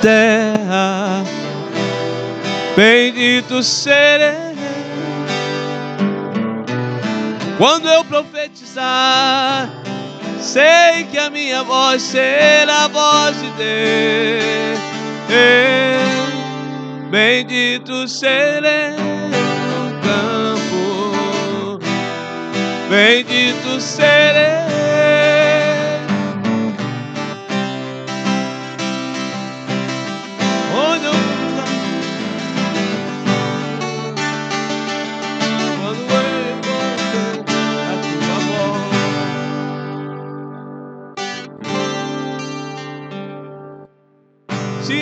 terra. Bendito serei quando eu profetizar. Sei que a minha voz será a voz de Deus. Bendito serei no campo. Bendito serei.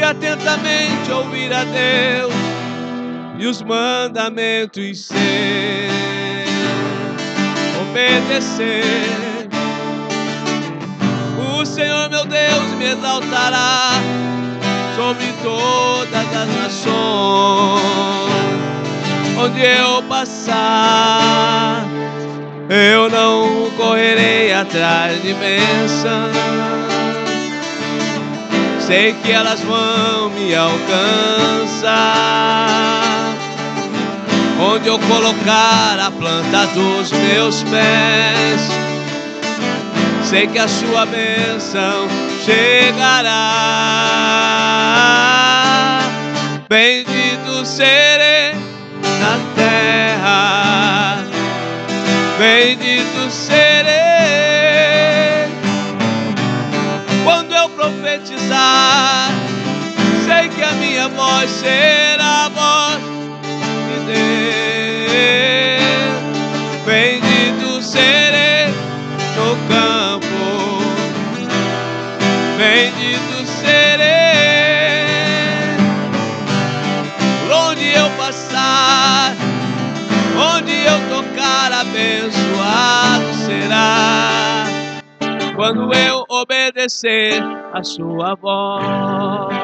Atentamente ouvir a Deus e os mandamentos ser, obedecer, o Senhor meu Deus me exaltará sobre todas as nações. Onde eu passar, eu não correrei atrás de bênçãos. Sei que elas vão me alcançar. Onde eu colocar a planta dos meus pés, sei que a sua bênção chegará. Bendito serei na terra. Bendito profetizar. Sei que a minha voz será a voz de Deus. Bendito serei no campo. Bendito serei onde eu passar, onde eu tocar, abençoado será. Quando eu obedecer a sua voz.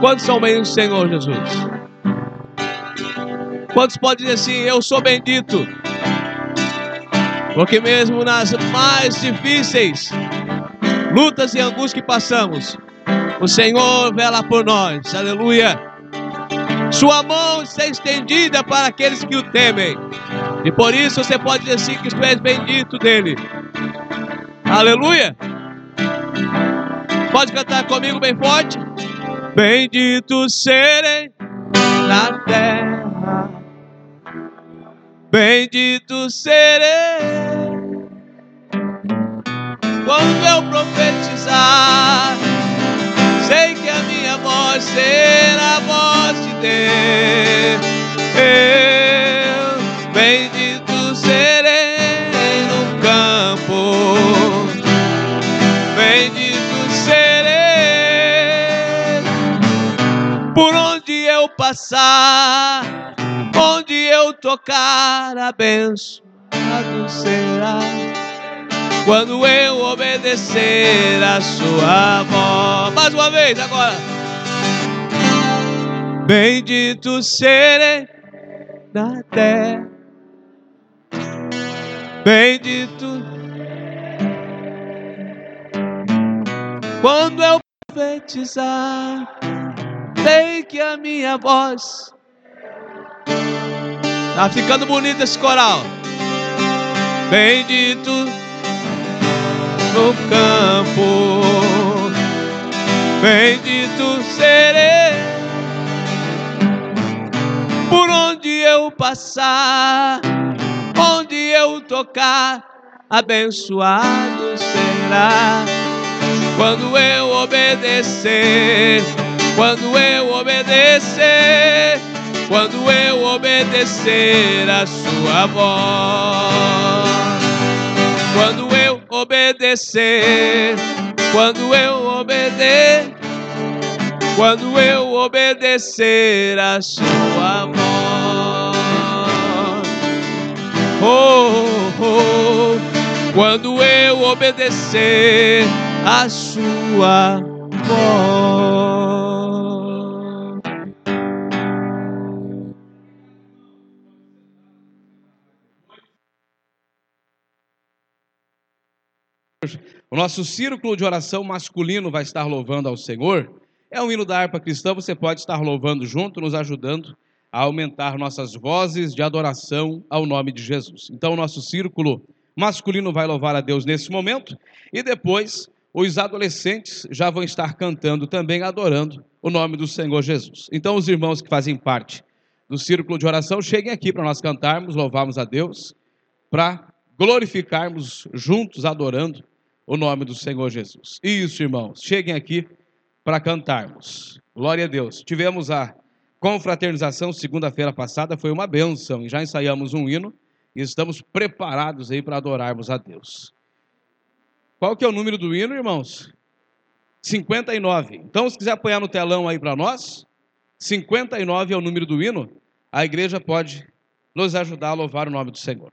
Quantos são bem do Senhor Jesus? Quantos podem dizer assim, eu sou bendito? Porque mesmo nas mais difíceis lutas e angústias que passamos, o Senhor vela por nós. Aleluia. Sua mão está estendida para aqueles que o temem. E por isso você pode dizer assim que tu és bendito dele. Aleluia. Pode cantar comigo bem forte? Bendito serei na terra. Bendito serei quando eu profetizar. Sei que a minha voz será a voz de Deus. Passar, onde eu tocar, abençoado será quando eu obedecer a sua voz. Mais uma vez agora. Bendito serei na terra. Bendito. Quando eu profetizar, sei que a minha voz tá ficando bonito esse coral. Bendito no campo. Bendito serei por onde eu passar, onde eu tocar, abençoado será. Quando eu obedecer, quando eu obedecer, quando eu obedecer a sua voz quando eu obedecer, quando eu obedecer, quando eu obedecer a sua voz. Oh, oh, quando eu obedecer a sua voz. O nosso círculo de oração masculino vai estar louvando ao Senhor. É um hino da harpa cristã, você pode estar louvando junto, nos ajudando a aumentar nossas vozes de adoração ao nome de Jesus. Então, o nosso círculo masculino vai louvar a Deus nesse momento e depois os adolescentes já vão estar cantando também, adorando o nome do Senhor Jesus. Então, os irmãos que fazem parte do círculo de oração, cheguem aqui para nós cantarmos, louvarmos a Deus, para glorificarmos juntos, adorando o nome do Senhor Jesus. Isso, irmãos, cheguem aqui para cantarmos. Glória a Deus. Tivemos a confraternização segunda-feira passada, foi uma benção, já ensaiamos um hino e estamos preparados aí para adorarmos a Deus. Qual que é o número do hino, irmãos? 59. Então, se quiser apanhar no telão aí para nós, 59 é o número do hino. A igreja pode nos ajudar a louvar o nome do Senhor.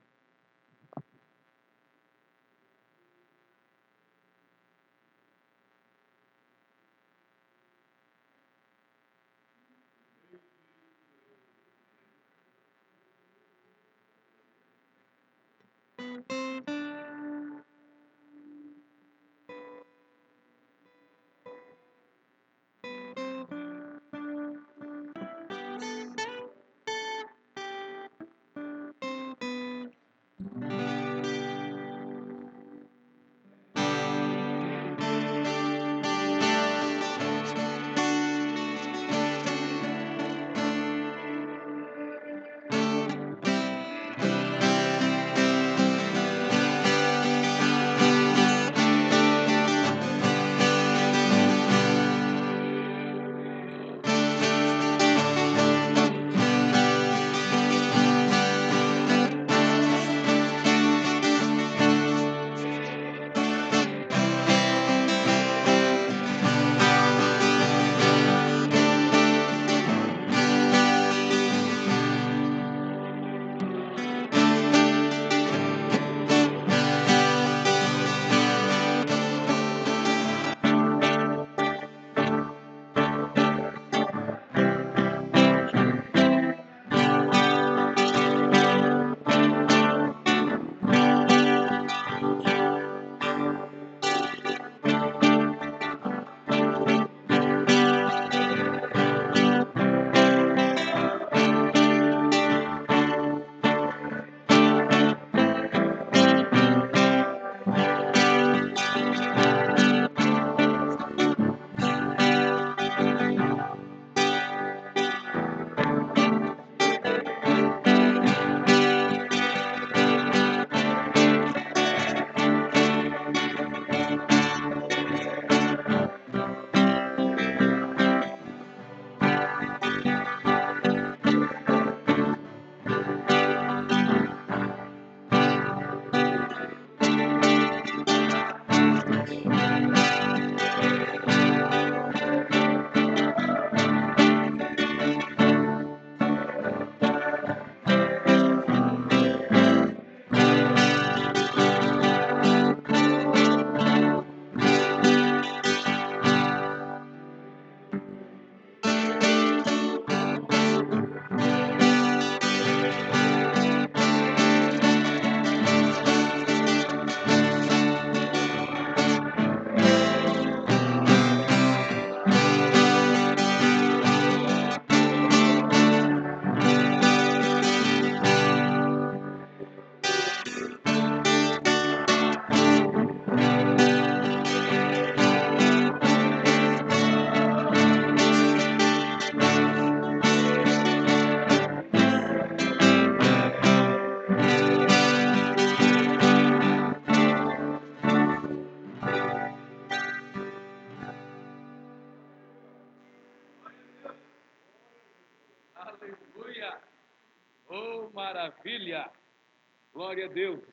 Glória a Deus!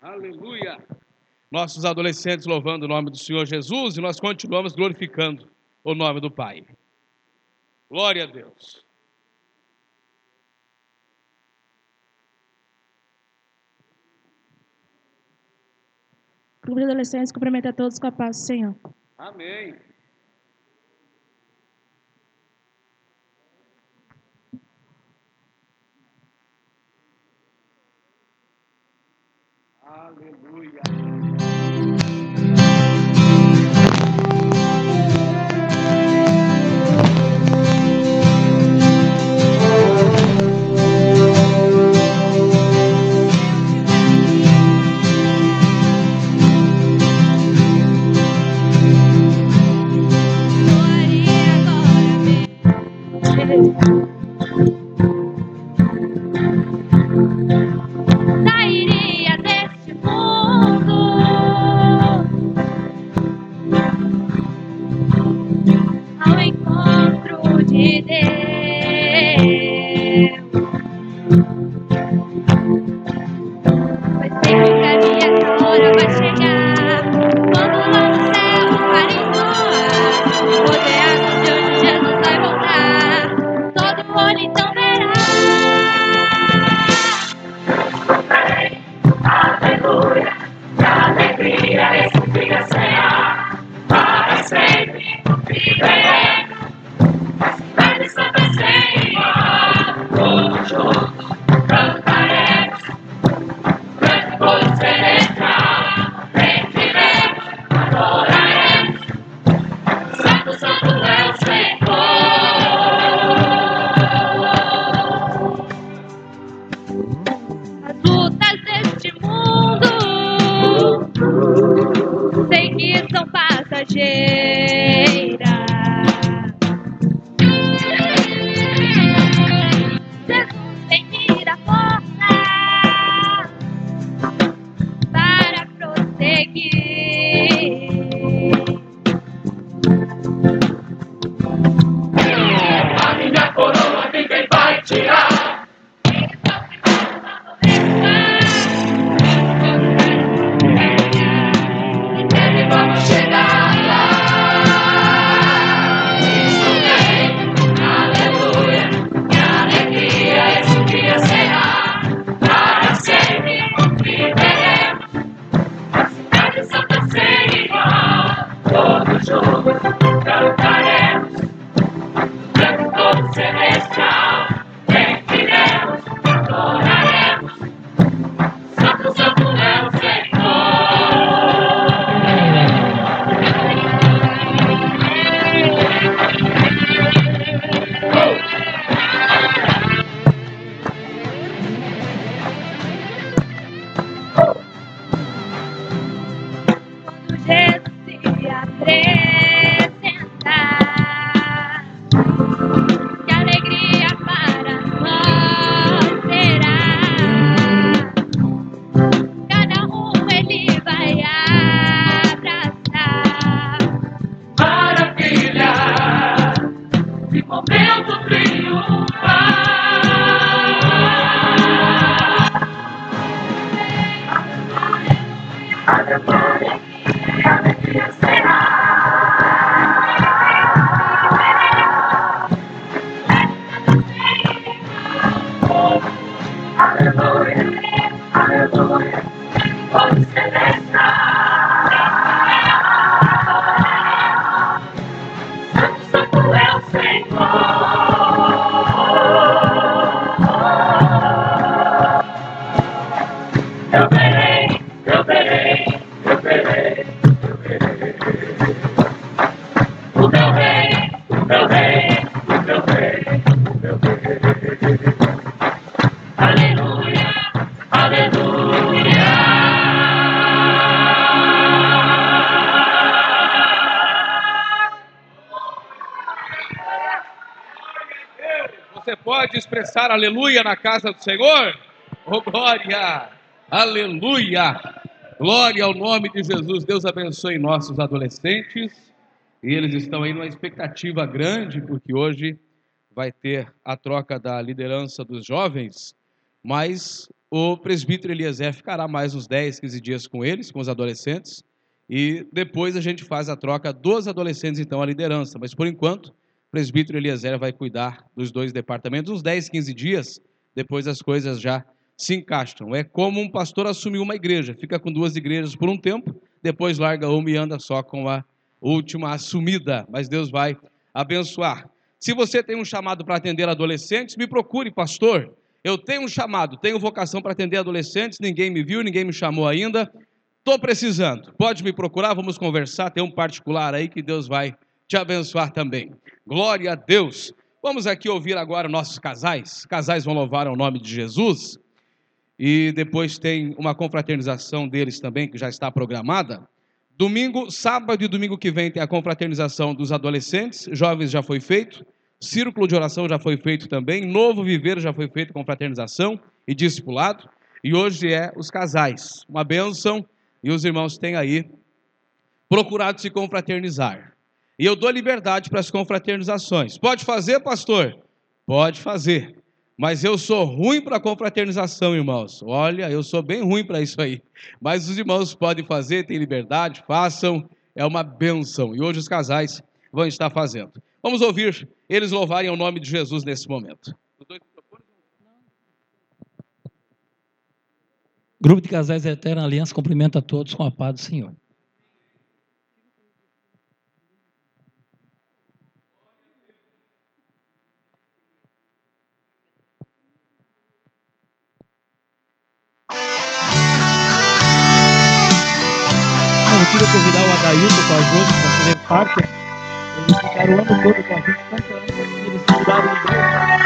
Aleluia! Nossos adolescentes louvando o nome do Senhor Jesus e nós continuamos glorificando o nome do Pai. Glória a Deus! Clube de Adolescentes cumprimenta a todos com a paz do Senhor. Amém. Aleluia. Glória, glória, Quando Jesus se aleluia na casa do Senhor? Oh, glória! Aleluia! Glória ao nome de Jesus. Deus abençoe nossos adolescentes. E eles estão aí numa expectativa grande, porque hoje vai ter a troca da liderança dos jovens, mas o presbítero Eliezer ficará mais uns 10, 15 dias com eles, com os adolescentes, e depois a gente faz a troca dos adolescentes, então, a liderança. Mas por enquanto, presbítero Eliezer vai cuidar dos dois departamentos, uns 10, 15 dias, depois as coisas já se encaixam. É como um pastor assumir uma igreja, fica com duas igrejas por um tempo, depois larga uma e anda só com a última assumida, mas Deus vai abençoar. Se você tem um chamado para atender adolescentes, me procure, pastor. Eu tenho um chamado, tenho vocação para atender adolescentes, ninguém me viu, ninguém me chamou ainda. Estou precisando. Pode me procurar, vamos conversar. Tem um particular aí que Deus vai te abençoar também. Glória a Deus. Vamos aqui ouvir agora nossos casais. Casais vão louvar ao nome de Jesus. E depois tem uma confraternização deles também, que já está programada. Domingo, sábado e domingo que vem tem a confraternização dos adolescentes, jovens já foi feito. Círculo de oração já foi feito também. Novo viver já foi feito com fraternização e discipulado. E hoje é os casais. Uma bênção. E os irmãos têm aí procurado se confraternizar. E eu dou liberdade para as confraternizações. Pode fazer, pastor? Pode fazer. Mas eu sou ruim para confraternização, irmãos. Olha, eu sou bem ruim para isso aí. Mas os irmãos podem fazer, têm liberdade, façam. É uma benção. E hoje os casais vão estar fazendo. Vamos ouvir eles louvarem o nome de Jesus nesse momento. Grupo de Casais Eterna Aliança cumprimenta a todos com a paz do Senhor. Queria convidar o Adailton Cardoso para fazer parte. Eles ficaram o ano todo com a gente cantando. E eles se mudaram de igreja.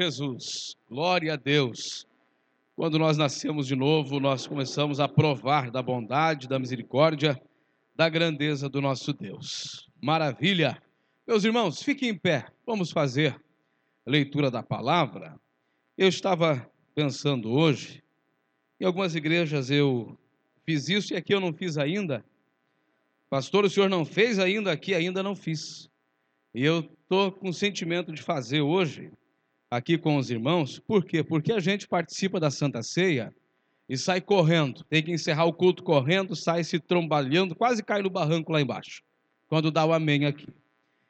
Jesus. Glória a Deus. Quando nós nascemos de novo, nós começamos a provar da bondade, da misericórdia, da grandeza do nosso Deus. Maravilha. Meus irmãos, fiquem em pé. Vamos fazer a leitura da palavra. Eu estava pensando hoje, em algumas igrejas eu fiz isso e aqui eu não fiz ainda. Pastor, o senhor não fez ainda, aqui ainda não fiz. E eu estou com o sentimento de fazer hoje, aqui com os irmãos, por quê? Porque a gente participa da Santa Ceia e sai correndo, tem que encerrar o culto correndo, sai se trombalhando, quase cai no barranco lá embaixo, quando dá o amém aqui.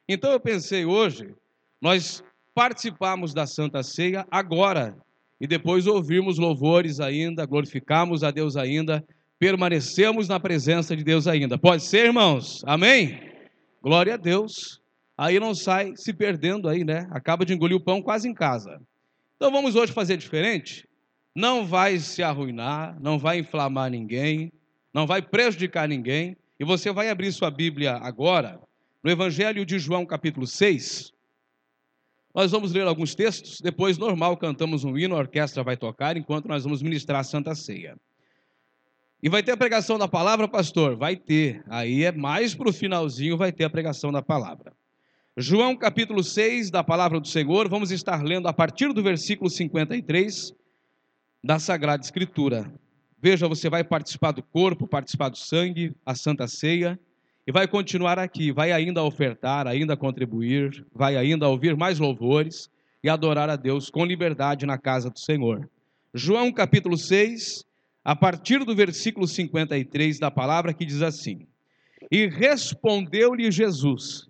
Então eu pensei hoje, nós participarmos da Santa Ceia agora, e depois ouvirmos louvores ainda, glorificarmos a Deus ainda, permanecemos na presença de Deus ainda. Pode ser, irmãos? Amém? Glória a Deus. Aí não sai se perdendo aí, né? Acaba de engolir o pão quase em casa. Então vamos hoje fazer diferente? Não vai se arruinar, não vai inflamar ninguém, não vai prejudicar ninguém. E você vai abrir sua Bíblia agora, no Evangelho de João, capítulo 6. Nós vamos ler alguns textos, depois, normal, cantamos um hino, a orquestra vai tocar, enquanto nós vamos ministrar a Santa Ceia. E vai ter a pregação da palavra, pastor? Vai ter. Aí é mais para o finalzinho, vai ter a pregação da palavra. João capítulo 6 da palavra do Senhor, vamos estar lendo a partir do versículo 53 da Sagrada Escritura. Veja, você vai participar do corpo, participar do sangue, a Santa Ceia, e vai continuar aqui, vai ainda ofertar, ainda contribuir, vai ainda ouvir mais louvores e adorar a Deus com liberdade na casa do Senhor. João capítulo 6, a partir do versículo 53 da palavra que diz assim: E respondeu-lhe Jesus: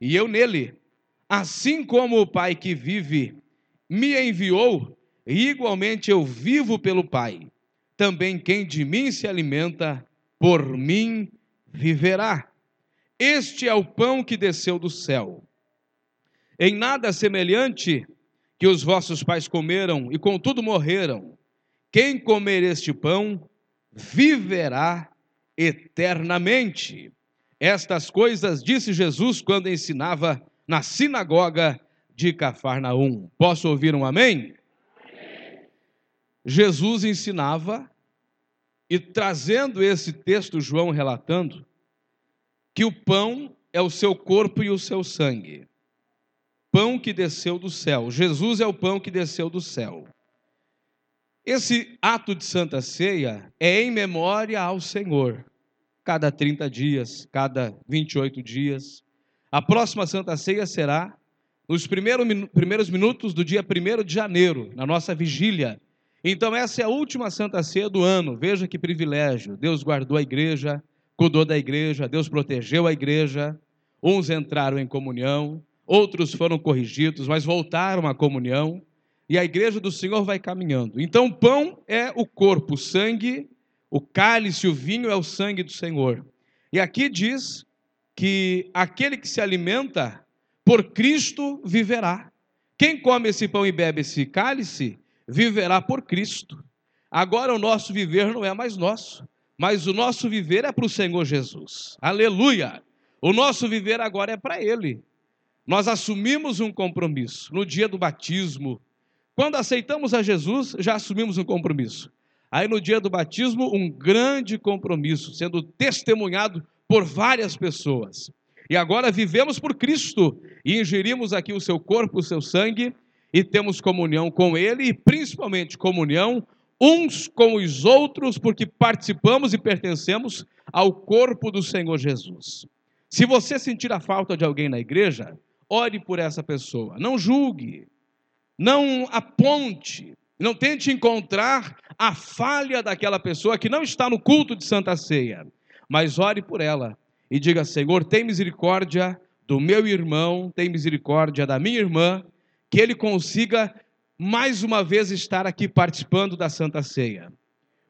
e eu nele. Assim como o Pai que vive me enviou, igualmente eu vivo pelo Pai. Também quem de mim se alimenta, por mim viverá. Este é o pão que desceu do céu. Em nada semelhante que os vossos pais comeram e contudo morreram. Quem comer este pão viverá eternamente. Estas coisas disse Jesus quando ensinava na sinagoga de Cafarnaum. Posso ouvir um amém? amém? Jesus ensinava e trazendo esse texto, João relatando, que o pão é o seu corpo e o seu sangue. Pão que desceu do céu. Jesus é o pão que desceu do céu. Esse ato de Santa Ceia é em memória ao Senhor. Cada 30 dias, cada 28 dias. A próxima Santa Ceia será nos primeiros minutos do dia 1 de janeiro, na nossa vigília. Então, essa é a última Santa Ceia do ano. Veja que privilégio. Deus guardou a igreja, cuidou da igreja, Deus protegeu a igreja. Uns entraram em comunhão, outros foram corrigidos, mas voltaram à comunhão e a igreja do Senhor vai caminhando. Então, pão é o corpo, sangue, o cálice, o vinho é o sangue do Senhor. E aqui diz que aquele que se alimenta por Cristo viverá. Quem come esse pão e bebe esse cálice viverá por Cristo. Agora o nosso viver não é mais nosso, mas o nosso viver é para o Senhor Jesus. Aleluia! O nosso viver agora é para Ele. Nós assumimos um compromisso no dia do batismo, quando aceitamos a Jesus, já assumimos um compromisso. Aí no dia do batismo, um grande compromisso, sendo testemunhado por várias pessoas. E agora vivemos por Cristo e ingerimos aqui o seu corpo, o seu sangue e temos comunhão com Ele e principalmente comunhão uns com os outros, porque participamos e pertencemos ao corpo do Senhor Jesus. Se você sentir a falta de alguém na igreja, ore por essa pessoa, não julgue, não aponte, não tente encontrar a falha daquela pessoa que não está no culto de Santa Ceia, mas ore por ela e diga: Senhor, tem misericórdia do meu irmão, tem misericórdia da minha irmã, que ele consiga mais uma vez estar aqui participando da Santa Ceia.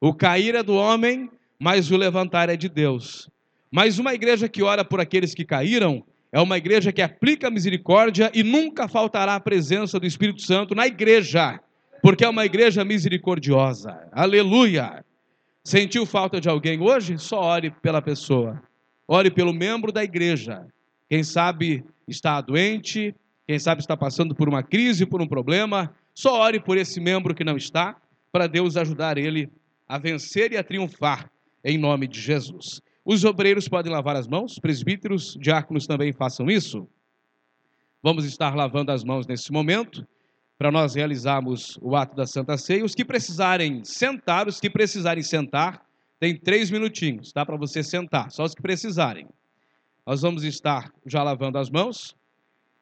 O cair é do homem, mas o levantar é de Deus. Mas uma igreja que ora por aqueles que caíram é uma igreja que aplica misericórdia e nunca faltará a presença do Espírito Santo na igreja, porque é uma igreja misericordiosa. Aleluia! Sentiu falta de alguém hoje? Só ore pela pessoa. Ore pelo membro da igreja. Quem sabe está doente, quem sabe está passando por uma crise, por um problema, só ore por esse membro que não está, para Deus ajudar ele a vencer e a triunfar em nome de Jesus. Os obreiros podem lavar as mãos, presbíteros, diáconos também façam isso. Vamos estar lavando as mãos nesse momento, para nós realizarmos o ato da Santa Ceia. Os que precisarem sentar, os que precisarem sentar, tem três minutinhos, tá? Para você sentar, só os que precisarem. Nós vamos estar já lavando as mãos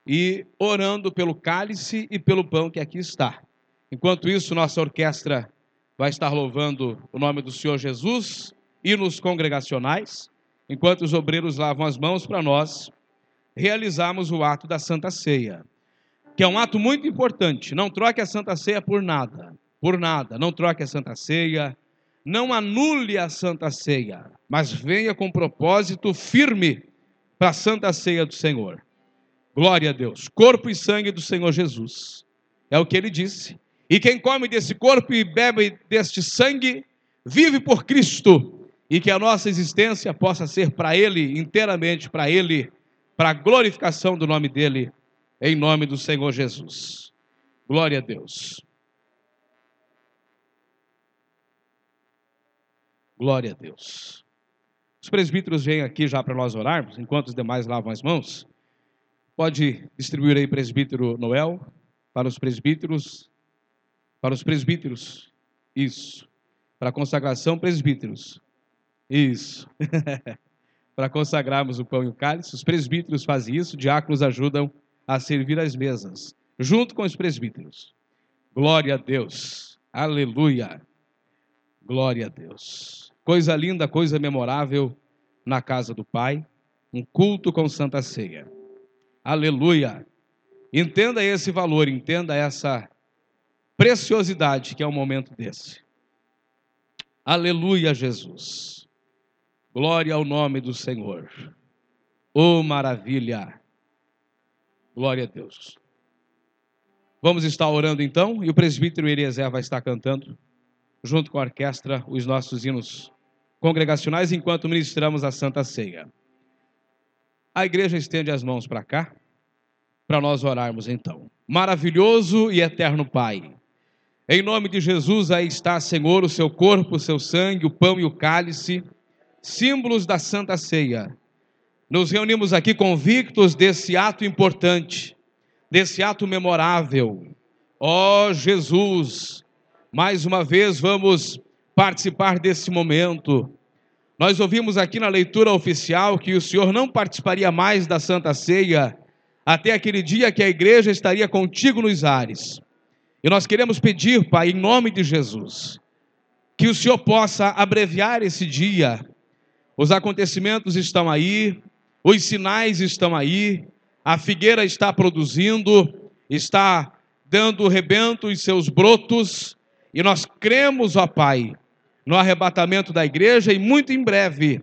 e orando pelo cálice e pelo pão que aqui está. Enquanto isso, nossa orquestra vai estar louvando o nome do Senhor Jesus hinos congregacionais, enquanto os obreiros lavam as mãos para nós realizarmos o ato da Santa Ceia, que é um ato muito importante. Não troque a Santa Ceia por nada, por nada. Não troque a Santa Ceia, não anule a Santa Ceia, mas venha com propósito firme para a Santa Ceia do Senhor. Glória a Deus. Corpo e sangue do Senhor Jesus. É o que ele disse. E quem come desse corpo e bebe deste sangue, vive por Cristo e que a nossa existência possa ser para Ele, inteiramente para Ele, para a glorificação do nome dEle, em nome do Senhor Jesus. Glória a Deus. Glória a Deus. Os presbíteros vêm aqui já para nós orarmos, enquanto os demais lavam as mãos. Pode distribuir aí, presbítero Noel, para os presbíteros. Para os presbíteros. Isso. Para a consagração, presbíteros. Isso. Para consagrarmos o pão e o cálice, os presbíteros fazem isso, diáconos ajudam a servir as mesas, junto com os presbíteros. Glória a Deus. Aleluia. Glória a Deus. Coisa linda, coisa memorável na casa do Pai, um culto com Santa Ceia. Aleluia. Entenda esse valor, entenda essa preciosidade que é o momento desse. Aleluia, Jesus. Glória ao nome do Senhor. Oh, maravilha. Glória a Deus. Vamos estar orando então, e o presbítero Eliezer vai estar cantando, junto com a orquestra, os nossos hinos congregacionais, enquanto ministramos a Santa Ceia. A igreja estende as mãos para cá, para nós orarmos então. Maravilhoso e eterno Pai, em nome de Jesus, aí está, Senhor, o seu corpo, o seu sangue, o pão e o cálice símbolos da Santa Ceia. Nos reunimos aqui convictos desse ato importante, desse ato memorável. Ó oh, Jesus, mais uma vez vamos participar desse momento. Nós ouvimos aqui na leitura oficial que o Senhor não participaria mais da Santa Ceia até aquele dia que a igreja estaria contigo nos ares. E nós queremos pedir, Pai, em nome de Jesus, que o Senhor possa abreviar esse dia, os acontecimentos estão aí, os sinais estão aí, a figueira está produzindo, está dando rebento em seus brotos, e nós cremos, ó Pai, no arrebatamento da igreja e muito em breve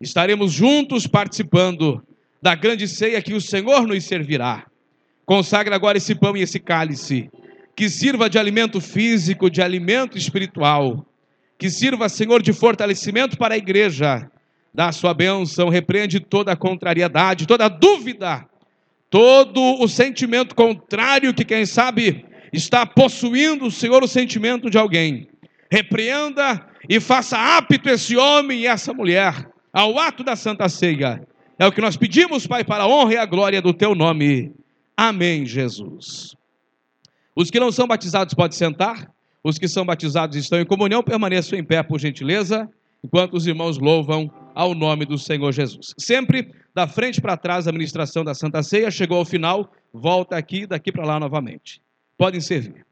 estaremos juntos participando da grande ceia que o Senhor nos servirá. Consagra agora esse pão e esse cálice, que sirva de alimento físico, de alimento espiritual, que sirva, Senhor, de fortalecimento para a igreja Dá a sua bênção, repreende toda a contrariedade, toda a dúvida, todo o sentimento contrário que, quem sabe, está possuindo o Senhor o sentimento de alguém. Repreenda e faça apto esse homem e essa mulher ao ato da Santa Ceia. É o que nós pedimos, Pai, para a honra e a glória do teu nome. Amém, Jesus. Os que não são batizados podem sentar. Os que são batizados estão em comunhão, permaneçam em pé, por gentileza, enquanto os irmãos louvam ao nome do Senhor Jesus. Sempre da frente para trás a ministração da Santa Ceia, chegou ao final, volta aqui, daqui para lá novamente. Podem servir.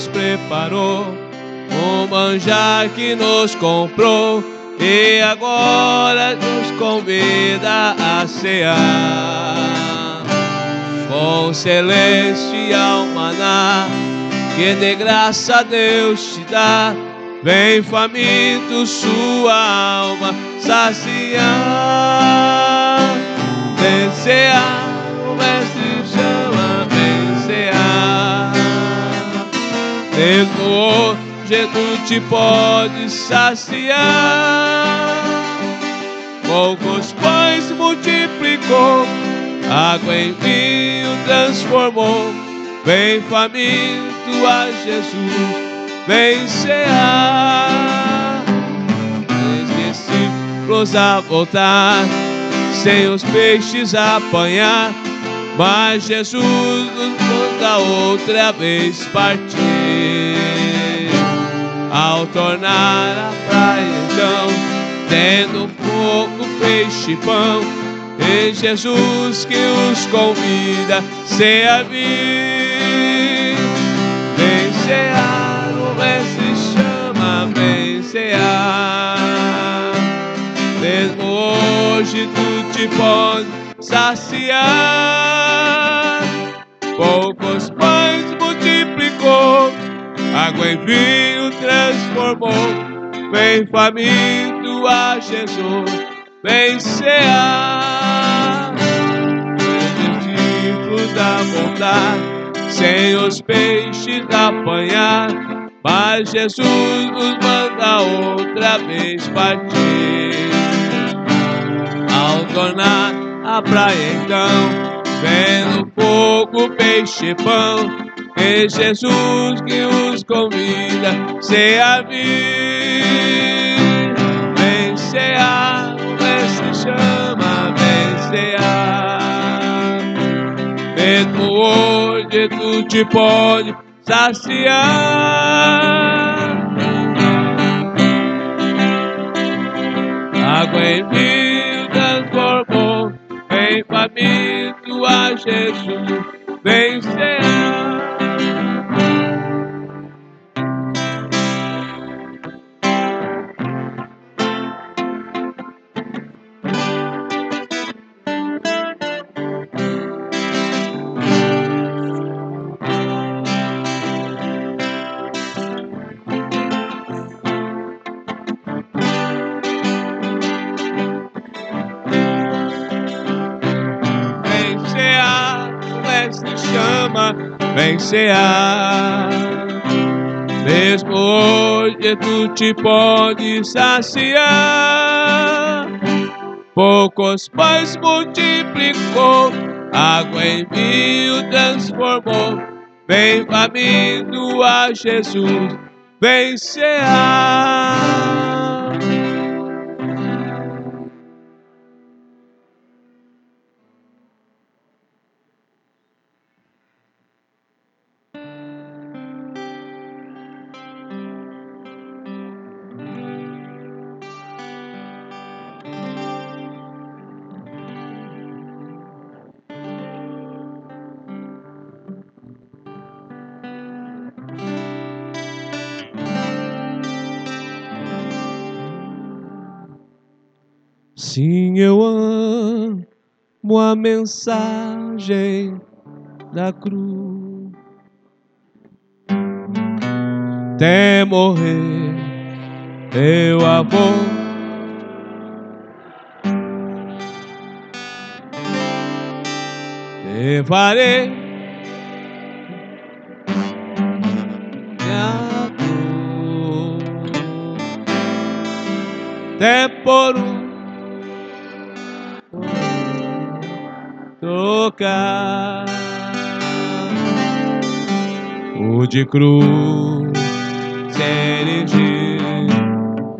nos preparou, o manjar que nos comprou e agora nos convida a cear com celestial maná que de graça Deus te dá. Vem faminto sua alma saciar, vem cear, o mestre chama, vem cear. Mesmo hoje tu te pode saciar, poucos pães multiplicou, água em vinho transformou. Vem faminto a Jesus vem cear. Três discípulos a voltar, sem os peixes a apanhar, mas Jesus nos manda outra vez partir. Ao tornar a praia então, tendo fogo, peixe e pão, e Jesus que os convida, a vir, vem cear o mestre chama, vem cear. Mesmo hoje tu te pode saciar. Poucos pães água em vinho transformou. Vem faminto a Jesus, vem cear. Discípulos da vontade, sem os peixes apanhar. Mas Jesus nos manda outra vez partir. Ao tornar a praia então, vendo fogo, peixe e pão, é Jesus que os convida, se a vir. Vem cear, o mestre chama, vem cear. Mesmo hoje tu te pode saciar. Água em vinho transformou, vem faminto a Jesus, vem cear. Cear. Mesmo hoje tu te pode saciar. Poucos pães multiplicou, água em vinho transformou. Vem faminto a Jesus, vem a mensagem da cruz. Até morrer, teu amor. Levarei minha cruz. Até por um tocar. O de cruz erigir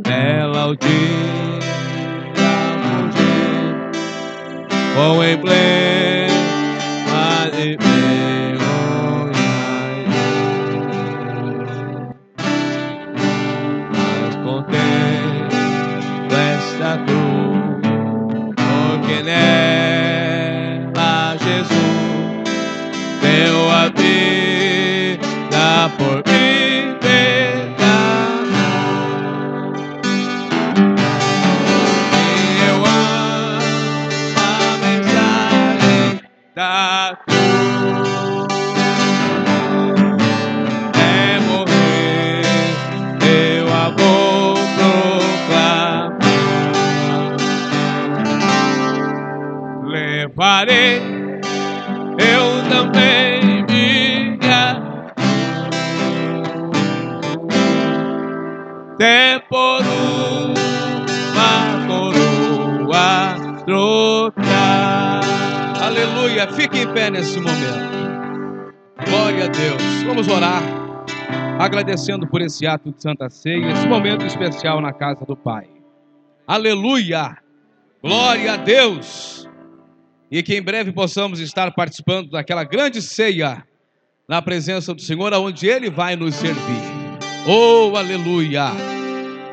nela o dia com emblema de vergonha mas contempla esta cruz agradecendo por esse ato de Santa Ceia, esse momento especial na casa do Pai. Aleluia. Glória a Deus. E que em breve possamos estar participando daquela grande ceia na presença do Senhor, aonde Ele vai nos servir. Oh, aleluia.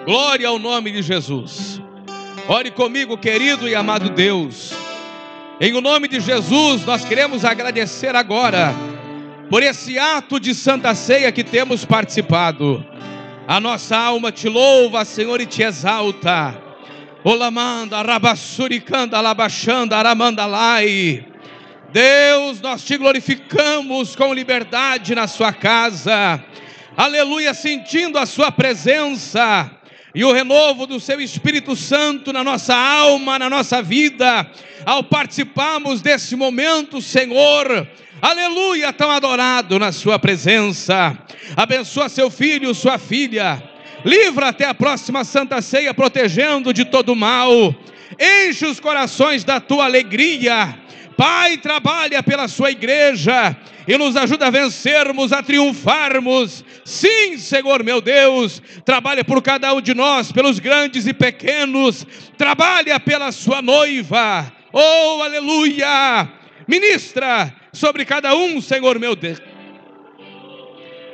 Glória ao nome de Jesus. Ore comigo, querido e amado Deus. Em o nome de Jesus, nós queremos agradecer agora por esse ato de santa ceia que temos participado. A nossa alma te louva, Senhor, e te exalta. Olamanda, rabassuricanda, labachanda, aramandalai. Deus, nós te glorificamos com liberdade na sua casa. Aleluia, sentindo a sua presença e o renovo do seu Espírito Santo na nossa alma, na nossa vida, ao participarmos desse momento, Senhor. Aleluia, tão adorado na sua presença. Abençoa seu filho, sua filha. Livra até a próxima Santa Ceia, protegendo de todo mal. Enche os corações da tua alegria. Pai, trabalha pela sua igreja e nos ajuda a vencermos, a triunfarmos. Sim, Senhor meu Deus, trabalha por cada um de nós, pelos grandes e pequenos. Trabalha pela sua noiva. Oh, aleluia! Ministra sobre cada um, Senhor meu Deus.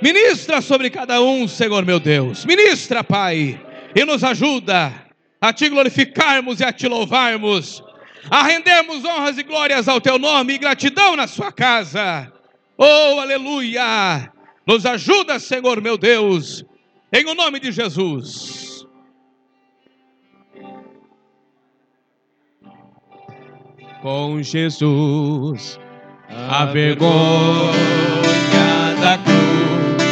Ministra sobre cada um, Senhor meu Deus. Ministra, Pai, e nos ajuda a te glorificarmos e a te louvarmos, a rendermos honras e glórias ao teu nome e gratidão na sua casa. Oh, aleluia! Nos ajuda, Senhor meu Deus, em o nome de Jesus. com Jesus. A vergonha da cruz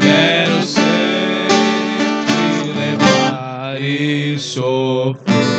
quero sempre levar e sofrer.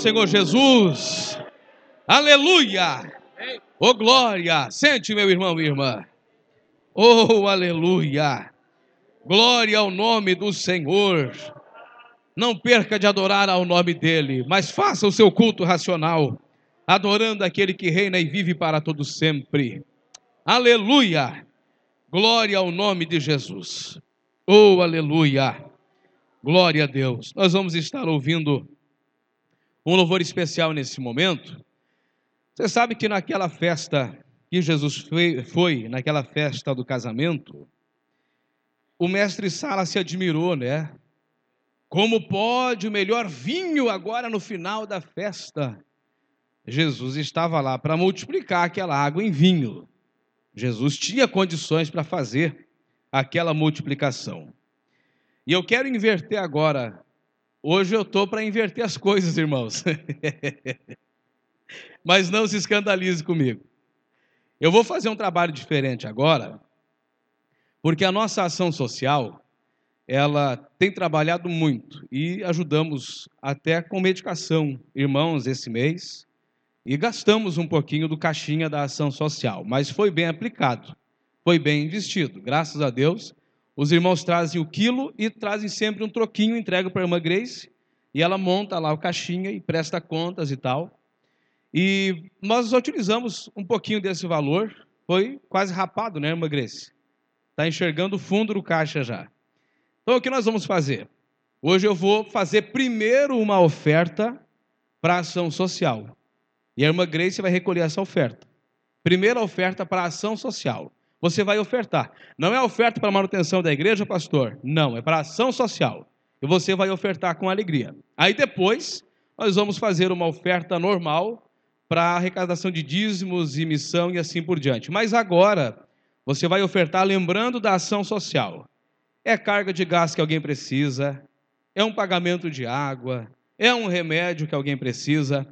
Senhor Jesus. Aleluia! Oh, glória! Sente, meu irmão e irmã. Oh, aleluia! Glória ao nome do Senhor. Não perca de adorar ao nome dele, mas faça o seu culto racional, adorando aquele que reina e vive para todo sempre. Aleluia! Glória ao nome de Jesus. Oh, aleluia! Glória a Deus. Nós vamos estar ouvindo um louvor especial nesse momento. Você sabe que naquela festa que Jesus foi, foi, naquela festa do casamento, o mestre Sala se admirou, né? Como pode o melhor vinho agora no final da festa? Jesus estava lá para multiplicar aquela água em vinho. Jesus tinha condições para fazer aquela multiplicação. E eu quero inverter agora. Hoje eu estou para inverter as coisas, irmãos. Mas não se escandalize comigo. Eu vou fazer um trabalho diferente agora, porque a nossa ação social, ela tem trabalhado muito e ajudamos até com medicação, irmãos, esse mês, e gastamos um pouquinho do caixinha da ação social, mas foi bem aplicado, foi bem investido, graças a Deus. Os irmãos trazem o quilo e trazem sempre um troquinho, entregam para a irmã Grace, e ela monta lá o caixinha e presta contas e tal. E nós utilizamos um pouquinho desse valor, foi quase rapado, né, irmã Grace? Está enxergando o fundo do caixa já. Então, o que nós vamos fazer? Hoje eu vou fazer primeiro uma oferta para ação social. E a irmã Grace vai recolher essa oferta. Primeira oferta para ação social. Você vai ofertar. Não é oferta para manutenção da igreja, pastor? Não, é para ação social. E você vai ofertar com alegria. Aí depois, nós vamos fazer uma oferta normal para arrecadação de dízimos e missão e assim por diante. Mas agora, você vai ofertar lembrando da ação social. É carga de gás que alguém precisa, é um pagamento de água, é um remédio que alguém precisa.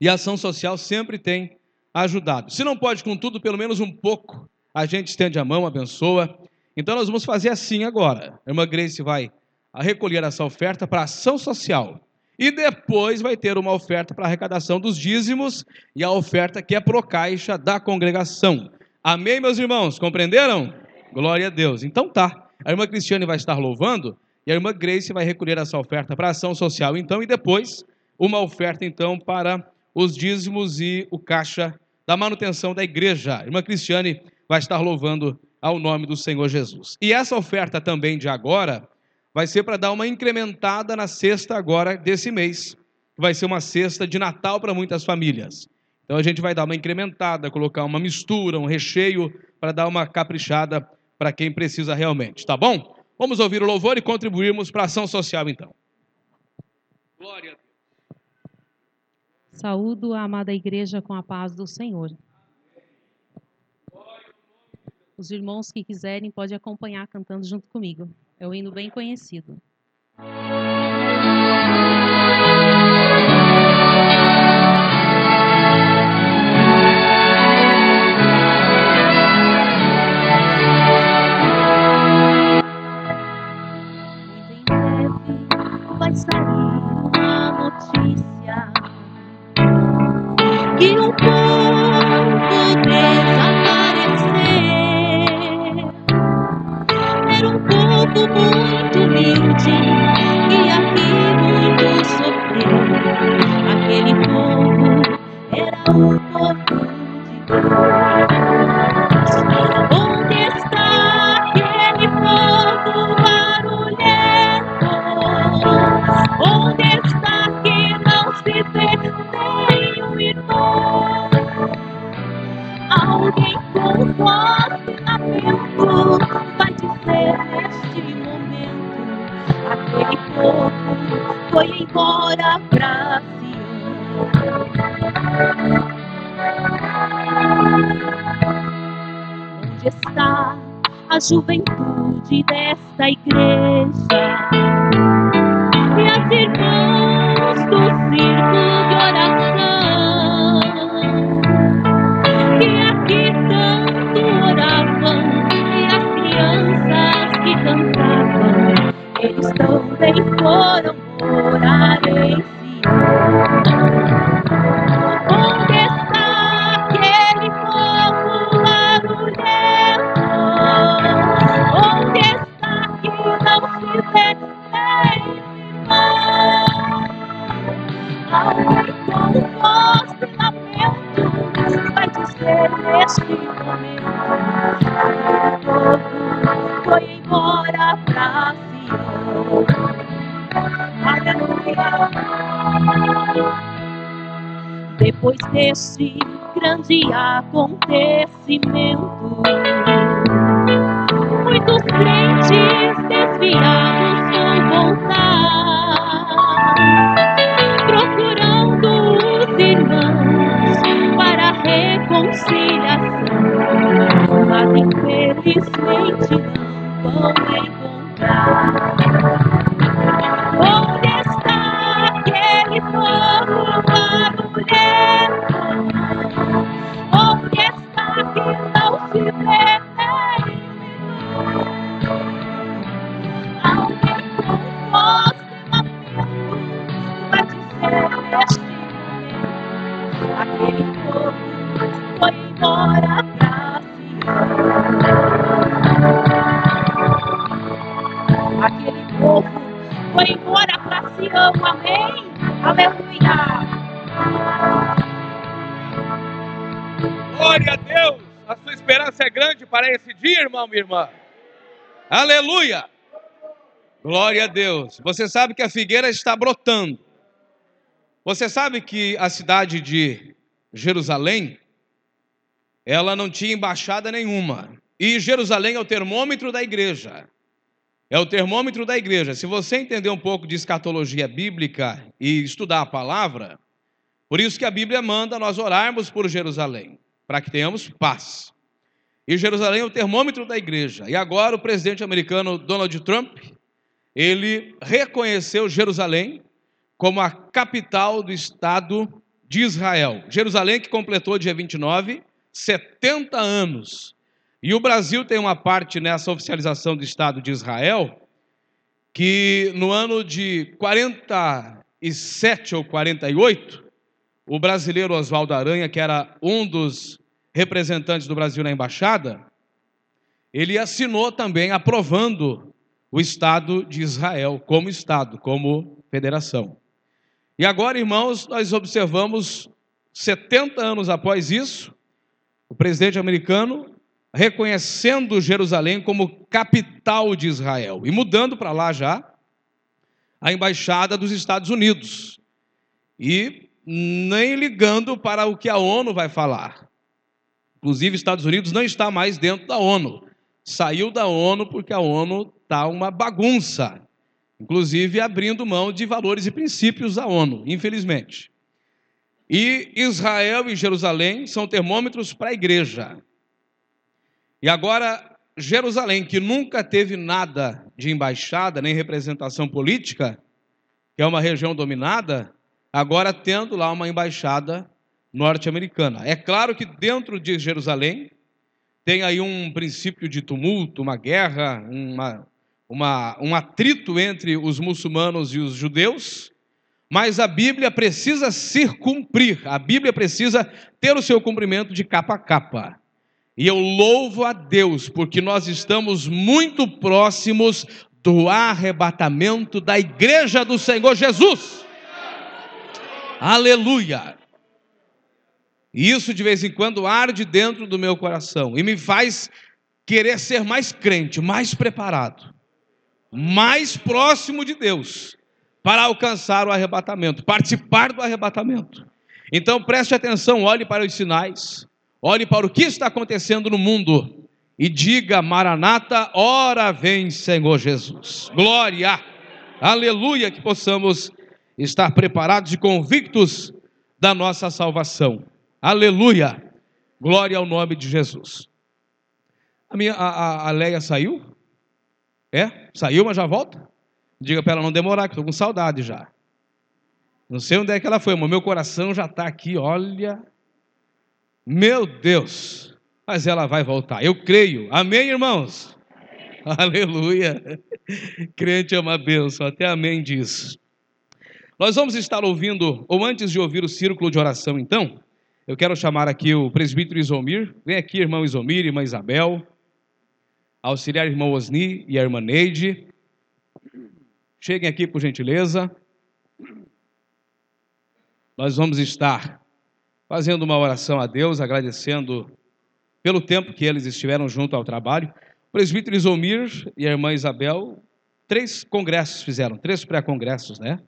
E a ação social sempre tem ajudado. Se não pode com tudo, pelo menos um pouco, a gente estende a mão, abençoa. Então nós vamos fazer assim agora. A irmã Grace vai recolher essa oferta para ação social. E depois vai ter uma oferta para arrecadação dos dízimos e a oferta que é pro caixa da congregação. Amém, meus irmãos? Compreenderam? Glória a Deus. Então tá. A irmã Cristiane vai estar louvando e a irmã Grace vai recolher essa oferta para ação social, então, e depois uma oferta, então, para os dízimos e o caixa da manutenção da igreja. Irmã Cristiane vai estar louvando ao nome do Senhor Jesus. E essa oferta também de agora vai ser para dar uma incrementada na cesta agora desse mês, que vai ser uma cesta de Natal para muitas famílias. Então a gente vai dar uma incrementada, colocar uma mistura, um recheio para dar uma caprichada para quem precisa realmente, tá bom? Vamos ouvir o louvor e contribuirmos para a ação social, então. Glória a Deus. Saúdo a amada igreja com a paz do Senhor. Os irmãos que quiserem podem acompanhar cantando junto comigo. É um hino bem conhecido. Muito em breve vai sair uma notícia muito humilde e aqui muito sofreu. Aquele povo era o povo de Deus. Onde está aquele povo barulhento? Onde está que não se vê nenhum irmão? Alguém com voz lamento vai dizer foi embora pra Onde está a juventude desta igreja? E as irmãs do círculo de oração eles também foram morar em Sião. Onde está aquele povo barulhento? Onde está que não se vê irmão? Alguém com voz de lamento vai dizer neste Depois deste grande acontecimento, irmão, minha irmã. Aleluia! Glória a Deus. Você sabe que a figueira está brotando. Você sabe que a cidade de Jerusalém, ela não tinha embaixada nenhuma. E Jerusalém é o termômetro da igreja. É o termômetro da igreja. Se você entender um pouco de escatologia bíblica e estudar a palavra, por isso que a Bíblia manda nós orarmos por Jerusalém, para que tenhamos paz. E Jerusalém é o termômetro da igreja. E agora o presidente americano Donald Trump, ele reconheceu Jerusalém como a capital do Estado de Israel. Jerusalém que completou dia 29, 70 anos. E o Brasil tem uma parte nessa oficialização do Estado de Israel, que no ano de 47 ou 48, o brasileiro Oswaldo Aranha, que era um dos representantes do Brasil na embaixada, ele assinou também aprovando o Estado de Israel como Estado, como federação. E agora, irmãos, nós observamos, 70 anos após isso, o presidente americano reconhecendo Jerusalém como capital de Israel e mudando para lá já a embaixada dos Estados Unidos. E nem ligando para o que a ONU vai falar. Inclusive, Estados Unidos não está mais dentro da ONU. Saiu da ONU porque a ONU está uma bagunça. Inclusive, abrindo mão de valores e princípios da ONU, infelizmente. E Israel e Jerusalém são termômetros para a igreja. E agora, Jerusalém, que nunca teve nada de embaixada, nem representação política, que é uma região dominada, agora tendo lá uma embaixada norte-americana. É claro que dentro de Jerusalém tem aí um princípio de tumulto, uma guerra, uma, uma, um atrito entre os muçulmanos e os judeus, mas a Bíblia precisa se cumprir, a Bíblia precisa ter o seu cumprimento de capa a capa. E eu louvo a Deus, porque nós estamos muito próximos do arrebatamento da igreja do Senhor Jesus. Aleluia! E isso de vez em quando arde dentro do meu coração e me faz querer ser mais crente, mais preparado, mais próximo de Deus para alcançar o arrebatamento, participar do arrebatamento. Então preste atenção, olhe para os sinais, Olhe para o que está acontecendo no mundo e diga: Maranata, ora vem, Senhor Jesus. Glória, aleluia, que possamos estar preparados e convictos da nossa salvação. Aleluia, glória ao nome de Jesus. A, minha, a, a, a Leia saiu? É? Saiu, mas já volta? Diga para ela não demorar, que estou com saudade já. Não sei onde é que ela foi, mas meu coração já está aqui, olha. Meu Deus, mas ela vai voltar. Eu creio. Amém, irmãos? Aleluia. Crente é uma bênção. Até amém diz. Nós vamos estar ouvindo, ou antes de ouvir o círculo de oração, então, eu quero chamar aqui o presbítero Isomir. Vem aqui, irmão Isomir, irmã Isabel, auxiliar irmão Osni e a irmã Neide. Cheguem aqui, por gentileza. Nós vamos estar fazendo uma oração a Deus, agradecendo pelo tempo que eles estiveram junto ao trabalho. O presbítero Isomir e a irmã Isabel, três congressos fizeram, três pré-congressos, né?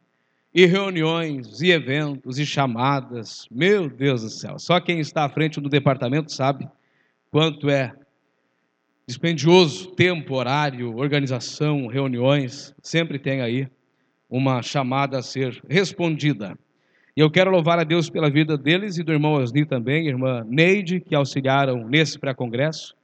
E reuniões, e eventos, e chamadas. Meu Deus do céu, só quem está à frente do departamento sabe quanto é dispendioso tempo, horário, organização, reuniões. Sempre tem aí uma chamada a ser respondida. E eu quero louvar a Deus pela vida deles e do irmão Osni também, irmã Neide, que auxiliaram nesse pré-congresso.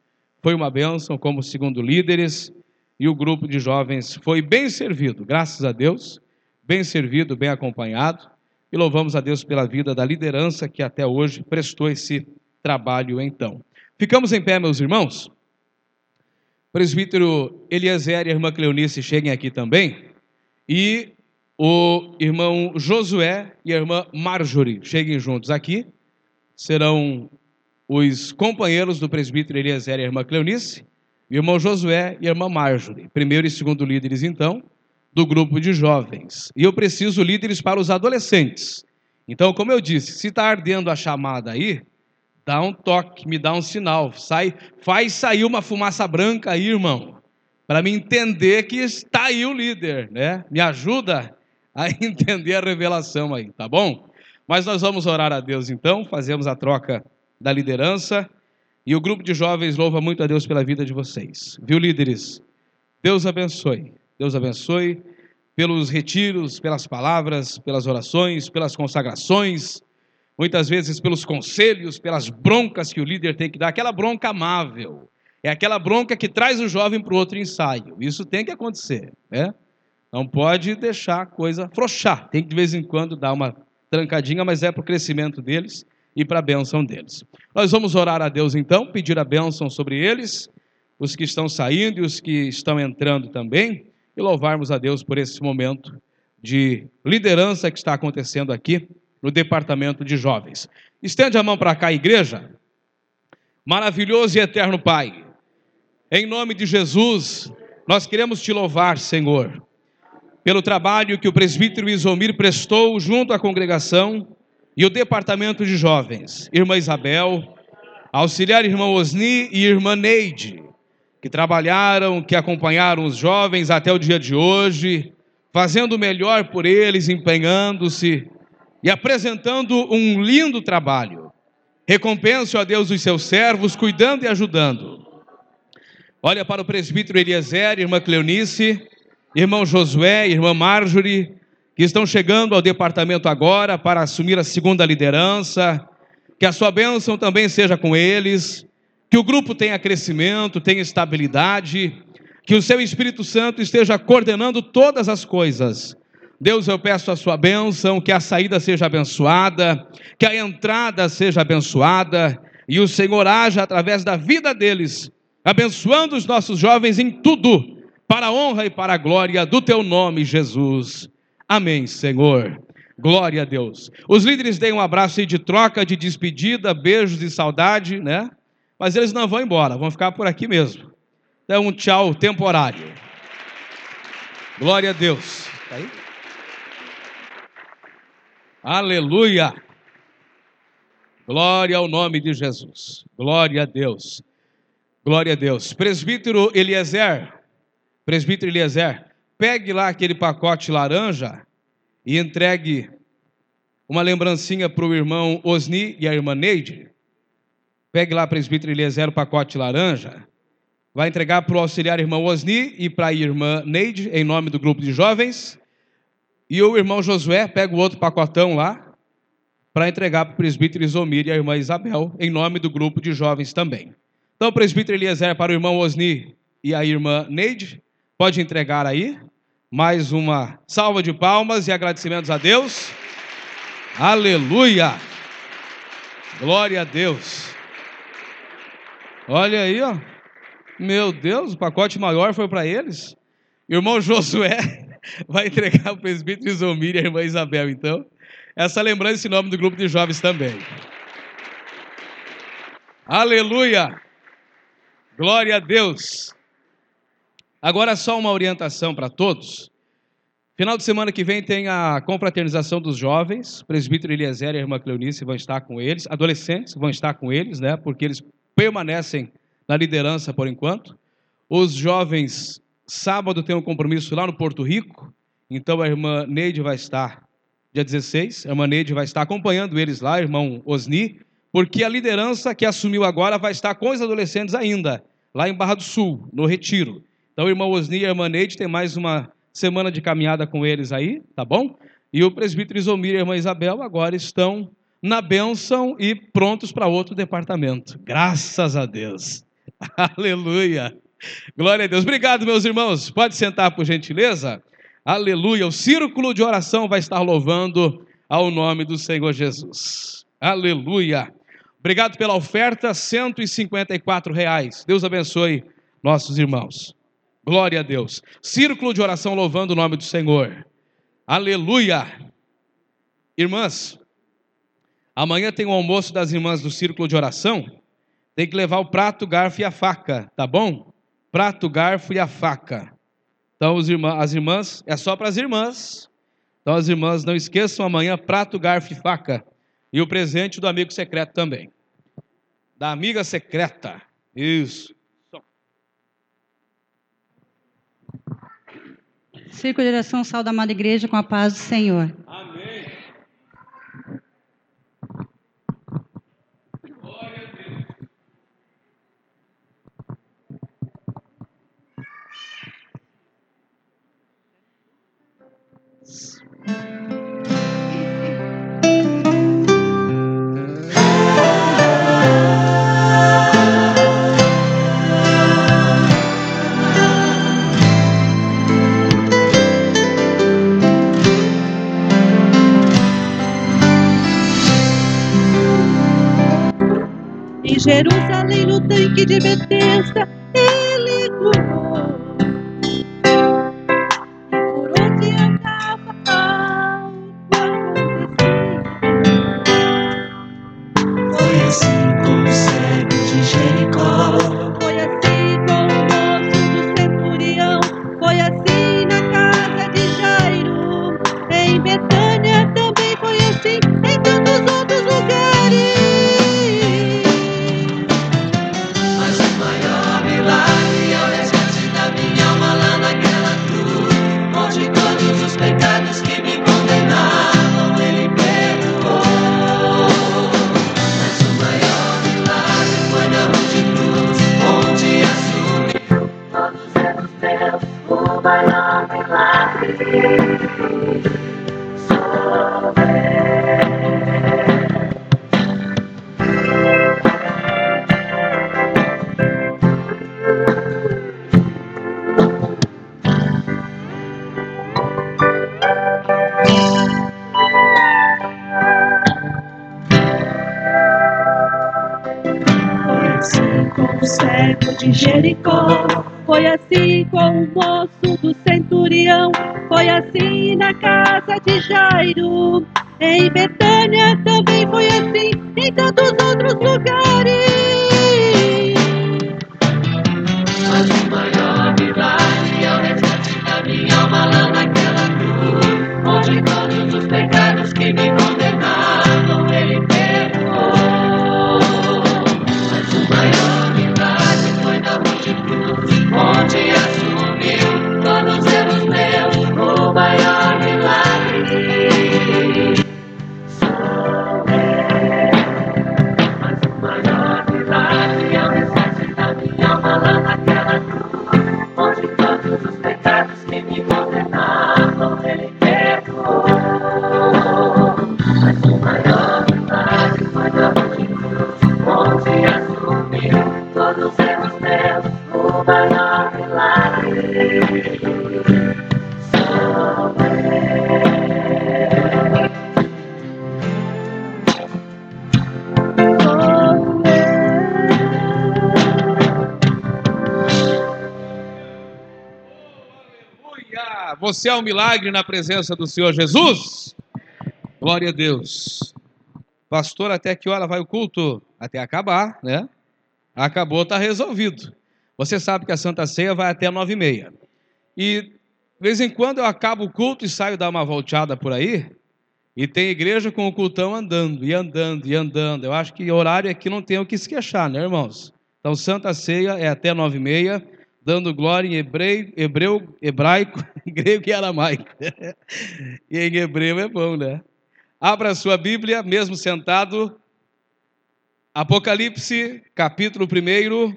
Foi uma bênção como segundo líderes e o grupo de jovens foi bem servido, graças a Deus, bem servido, bem acompanhado. E louvamos a Deus pela vida da liderança que até hoje prestou esse trabalho então. Ficamos em pé, meus irmãos. Presbítero Eliezer e a irmã Cleonice cheguem aqui também. E o irmão Josué e a irmã Marjorie cheguem juntos aqui. Serão os companheiros do presbítero Eliezer e a irmã Cleonice, o irmão Josué e a irmã Marjorie, primeiro e segundo líderes, então, do grupo de jovens. E eu preciso líderes para os adolescentes. Então, como eu disse, se está ardendo a chamada aí, Dá um toque, me dá um sinal. Sai, faz sair uma fumaça branca aí, irmão, para me entender que está aí o líder, né? Me ajuda a entender a revelação aí, tá bom? Mas nós vamos orar a Deus então, fazemos a troca da liderança e o grupo de jovens louva muito a Deus pela vida de vocês. Viu, líderes? Deus abençoe. Deus abençoe pelos retiros, pelas palavras, pelas orações, pelas consagrações, muitas vezes pelos conselhos, pelas broncas que o líder tem que dar, aquela bronca amável. É aquela bronca que traz o jovem para o outro ensaio. Isso tem que acontecer, né? Não pode deixar a coisa frouxar. Tem que de vez em quando dar uma trancadinha, mas é para o crescimento deles e para a bênção deles. Nós vamos orar a Deus então, pedir a bênção sobre eles, os que estão saindo e os que estão entrando também, e louvarmos a Deus por esse momento de liderança que está acontecendo aqui no departamento de jovens. Estende a mão para cá, igreja. Maravilhoso e eterno Pai, em nome de Jesus, nós queremos te louvar, Senhor, pelo trabalho que o presbítero Isomir prestou junto à congregação e o departamento de jovens, irmã Isabel, auxiliar irmã Osni e irmã Neide, que trabalharam, que acompanharam os jovens até o dia de hoje, fazendo o melhor por eles, empenhando-se e apresentando um lindo trabalho. Recompense, ó Deus, os seus servos, cuidando e ajudando. Olha para o presbítero Eliezer, irmã Cleonice, irmão Josué, irmã Marjorie, que estão chegando ao departamento agora para assumir a segunda liderança. Que a sua bênção também seja com eles. Que o grupo tenha crescimento, tenha estabilidade. Que o seu Espírito Santo esteja coordenando todas as coisas Deus, eu peço a sua bênção, que a saída seja abençoada, que a entrada seja abençoada, e o Senhor haja através da vida deles, abençoando os nossos jovens em tudo, para a honra e para a glória do teu nome, Jesus. Amém, Senhor. Glória a Deus. Os líderes deem um abraço aí de troca, de despedida, beijos e saudade, né? Mas eles não vão embora, vão ficar por aqui mesmo. É um tchau temporário. Glória a Deus. Tá aí? Aleluia! Glória ao nome de Jesus. Glória a Deus. Glória a Deus. Presbítero Eliezer, presbítero Eliezer, pegue lá aquele pacote laranja e entregue uma lembrancinha para o irmão Osni e a irmã Neide. Pegue lá, presbítero Eliezer, o pacote laranja. Vai entregar para o auxiliar irmão Osni e para a irmã Neide, em nome do grupo de jovens. E o irmão Josué pega o outro pacotão lá para entregar para o presbítero Isomir e a irmã Isabel, em nome do grupo de jovens também. Então, o presbítero Eliezer para o irmão Osni e a irmã Neide, pode entregar aí. Mais uma salva de palmas e agradecimentos a Deus. Aleluia! Glória a Deus. Olha aí, ó. Meu Deus, o pacote maior foi para eles. Irmão Josué vai entregar o presbítero Isomir e a irmã Isabel, então. Essa lembrança em nome do grupo de jovens também. Aleluia! Glória a Deus! Agora só uma orientação para todos. Final de semana que vem tem a confraternização dos jovens. O presbítero Eliezer e a irmã Cleonice vão estar com eles. Adolescentes vão estar com eles, né? Porque eles permanecem na liderança por enquanto. Os jovens Sábado tem um compromisso lá no Porto Rico, então a irmã Neide vai estar, dia 16, a irmã Neide vai estar acompanhando eles lá, irmão Osni, porque a liderança que assumiu agora vai estar com os adolescentes ainda, lá em Barra do Sul, no Retiro. Então, irmão Osni e a irmã Neide tem mais uma semana de caminhada com eles aí, tá bom? E o presbítero Isomir e a irmã Isabel agora estão na bênção e prontos para outro departamento. Graças a Deus. Aleluia. Glória a Deus. Obrigado, meus irmãos. Pode sentar, por gentileza. Aleluia. O círculo de oração vai estar louvando ao nome do Senhor Jesus. Aleluia. Obrigado pela oferta, 154 reais. Deus abençoe nossos irmãos. Glória a Deus. Círculo de oração louvando o nome do Senhor. Aleluia. Irmãs, amanhã tem o almoço das irmãs do círculo de oração. Tem que levar o prato, garfo e a faca, tá bom? prato, garfo e a faca. Então, irmãs, as irmãs, é só para as irmãs. Então, as irmãs, não esqueçam amanhã prato, garfo e faca. E o presente do amigo secreto também. da amiga secreta. Isso. Círculo de oração Sal da Amada Igreja com a paz do Senhor. Amém. Jerusalém, no tanque de Betesda, ele curou. O cego de Jericó, foi assim com o moço do centurião, foi assim na casa de Jairo. Em Betânia também foi assim, em tantos outros lugares. Mas o maior milagre é o resgate da minha alma lá naquela cruz, onde todos os pecados que me Você é um milagre na presença do Senhor Jesus? Glória a Deus. Pastor, até que hora vai o culto? Até acabar, né? Acabou, está resolvido. Você sabe que a Santa Ceia vai até nove e meia. E de vez em quando eu acabo o culto e saio dar uma volteada por aí. E tem igreja com o cultão andando, e andando, e andando. Eu acho que horário aqui não tem o que se queixar, né, irmãos? Então, Santa Ceia é até nove e meia, dando glória em hebreu, hebreu hebraico, grego e aramaico. e em hebreu é bom, né? Abra sua Bíblia, mesmo sentado. Apocalipse, capítulo 1,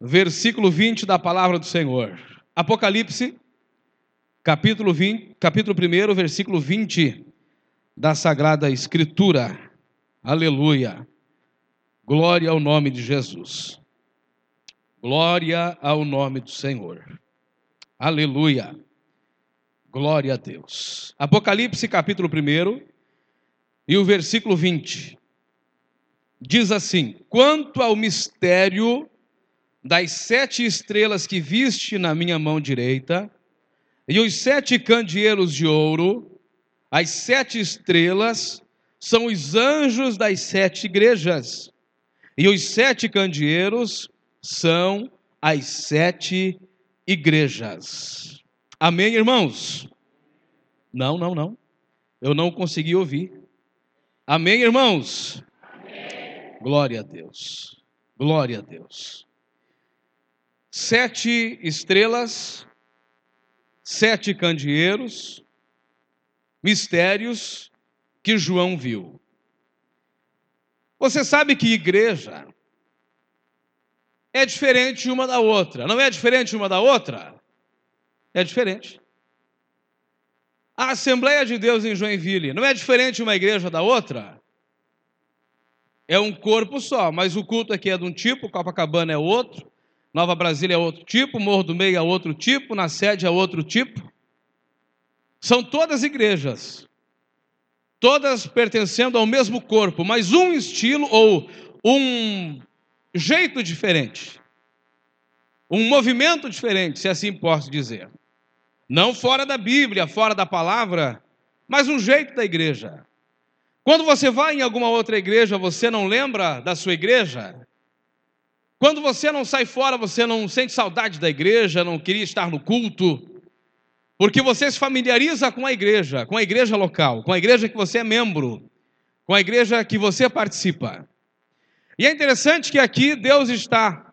versículo 20 da palavra do Senhor. Apocalipse, capítulo 20, capítulo 1, versículo 20 da Sagrada Escritura. Aleluia. Glória ao nome de Jesus. Glória ao nome do Senhor. Aleluia. Glória a Deus. Apocalipse capítulo 1 e o versículo 20. Diz assim: Quanto ao mistério das sete estrelas que viste na minha mão direita, e os sete candeeiros de ouro, as sete estrelas são os anjos das sete igrejas, e os sete candeeiros são as sete igrejas. Amém, irmãos? Não, não, não. Eu não consegui ouvir. Amém, irmãos? Glória a Deus. Glória a Deus. Sete estrelas, sete candeeiros, mistérios que João viu. Você sabe que igreja é diferente uma da outra. Não é diferente uma da outra? É diferente. A Assembleia de Deus em Joinville não é diferente uma igreja da outra? É um corpo só, mas o culto aqui é de um tipo, Copacabana é outro, Nova Brasília é outro tipo, Morro do Meio é outro tipo, na sede é outro tipo. São todas igrejas, todas pertencendo ao mesmo corpo, mas um estilo ou um jeito diferente, um movimento diferente, se assim posso dizer. Não fora da Bíblia, fora da palavra, mas um jeito da igreja. Quando você vai em alguma outra igreja, você não lembra da sua igreja? Quando você não sai fora, você não sente saudade da igreja, não queria estar no culto, porque você se familiariza com a igreja, com a igreja local, com a igreja que você é membro, com a igreja que você participa. E é interessante que aqui Deus está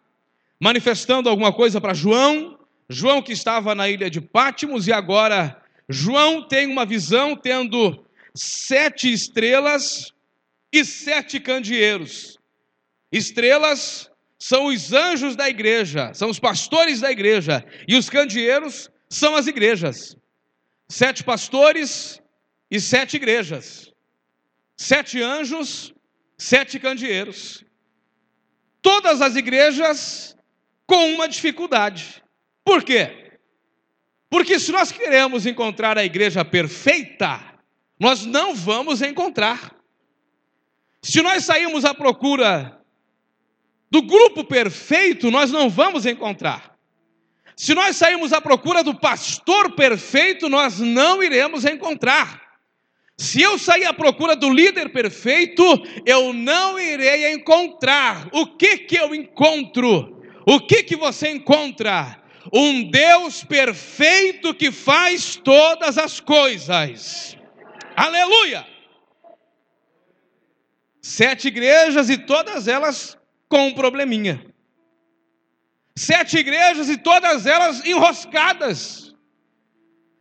manifestando alguma coisa para João, João que estava na ilha de Pátimos, e agora João tem uma visão tendo sete estrelas e sete candeeiros. Estrelas são os anjos da igreja, são os pastores da igreja, e os candeeiros são as igrejas. Sete pastores e sete igrejas. Sete anjos, sete candeeiros. Todas as igrejas com uma dificuldade. Por quê? Porque se nós queremos encontrar a igreja perfeita, nós não vamos encontrar. Se nós sairmos à procura do grupo perfeito, nós não vamos encontrar. Se nós sairmos à procura do pastor perfeito, nós não iremos encontrar. Se eu sair à procura do líder perfeito, eu não irei encontrar. O que que eu encontro? O que que você encontra? Um Deus perfeito que faz todas as coisas. Aleluia! Sete igrejas e todas elas com um probleminha. Sete igrejas e todas elas enroscadas.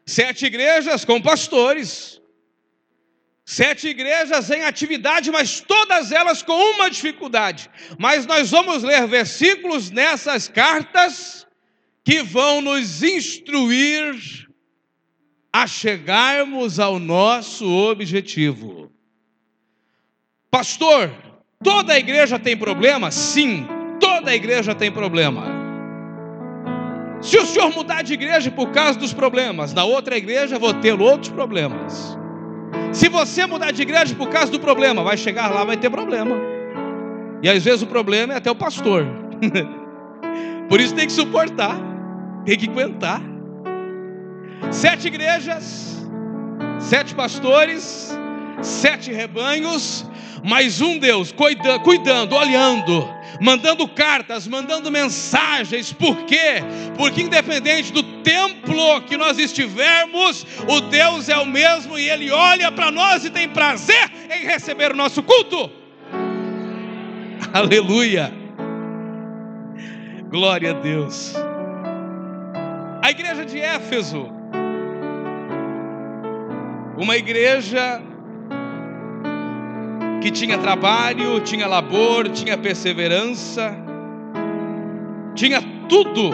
Sete igrejas com pastores. Sete igrejas em atividade, mas todas elas com uma dificuldade. Mas nós vamos ler versículos nessas cartas que vão nos instruir a chegarmos ao nosso objetivo. Pastor, toda igreja tem problema? Sim, toda igreja tem problema. Se o senhor mudar de igreja por causa dos problemas, na outra igreja vou ter outros problemas. Se você mudar de igreja por causa do problema, vai chegar lá, vai ter problema. E às vezes o problema é até o pastor. por isso tem que suportar, tem que aguentar. Sete igrejas, sete pastores, sete rebanhos, mas um Deus cuida, cuidando, olhando, mandando cartas, mandando mensagens. Por quê? Porque independente do templo que nós estivermos, o Deus é o mesmo e ele olha para nós e tem prazer em receber o nosso culto. Aleluia. Glória a Deus. A igreja de Éfeso uma igreja que tinha trabalho, tinha labor, tinha perseverança, tinha tudo,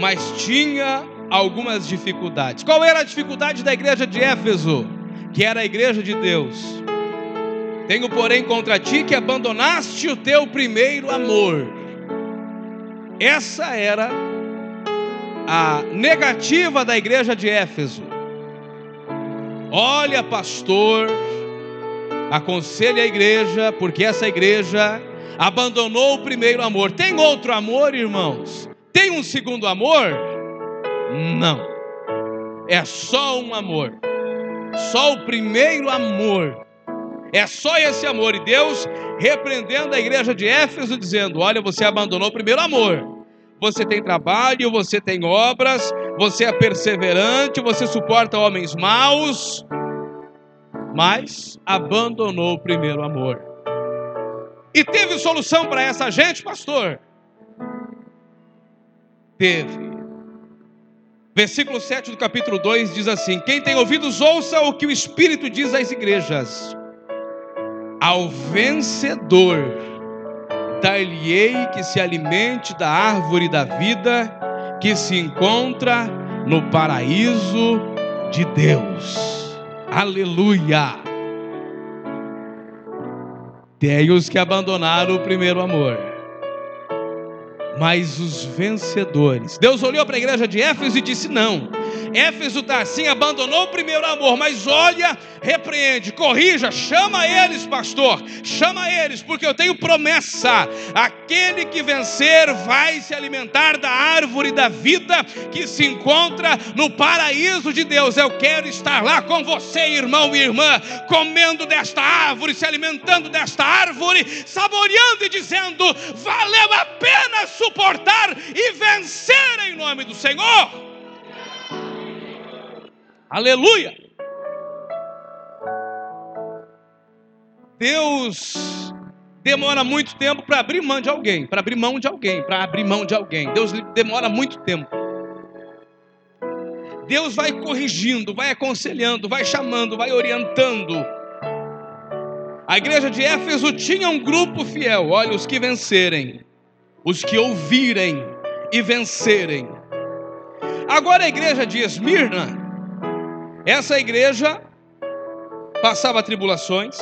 mas tinha algumas dificuldades. Qual era a dificuldade da igreja de Éfeso? Que era a igreja de Deus. Tenho, porém, contra ti que abandonaste o teu primeiro amor. Essa era a negativa da igreja de Éfeso. Olha, pastor, aconselhe a igreja, porque essa igreja abandonou o primeiro amor. Tem outro amor, irmãos? Tem um segundo amor? Não. É só um amor. Só o primeiro amor. É só esse amor. E Deus repreendendo a igreja de Éfeso, dizendo: Olha, você abandonou o primeiro amor você tem trabalho, você tem obras, você é perseverante, você suporta homens maus, mas abandonou o primeiro amor. E teve solução para essa gente, pastor? Teve. Versículo 7 do capítulo 2 diz assim: Quem tem ouvidos, ouça o que o Espírito diz às igrejas. Ao vencedor, dar-lhe-ei que se alimente da árvore da vida que se encontra no paraíso de Deus. Aleluia! Tem os que abandonaram o primeiro amor mas os vencedores. Deus olhou para a igreja de Éfeso e disse: Não, Éfeso está assim, abandonou o primeiro amor, mas olha, repreende, corrija, chama eles, pastor, chama eles, porque eu tenho promessa: aquele que vencer vai se alimentar da árvore da vida que se encontra no paraíso de Deus. Eu quero estar lá com você, irmão e irmã, comendo desta árvore, se alimentando desta árvore, saboreando e dizendo: valeu a pena suportar e vencer em nome do Senhor. Aleluia! Deus demora muito tempo para abrir mão de alguém, para abrir mão de alguém, para abrir mão de alguém. Deus demora muito tempo. Deus vai corrigindo, vai aconselhando, vai chamando, vai orientando. A igreja de Éfeso tinha um grupo fiel, olha, os que vencerem, os que ouvirem e vencerem. Agora a igreja de Esmirna, essa igreja passava tribulações,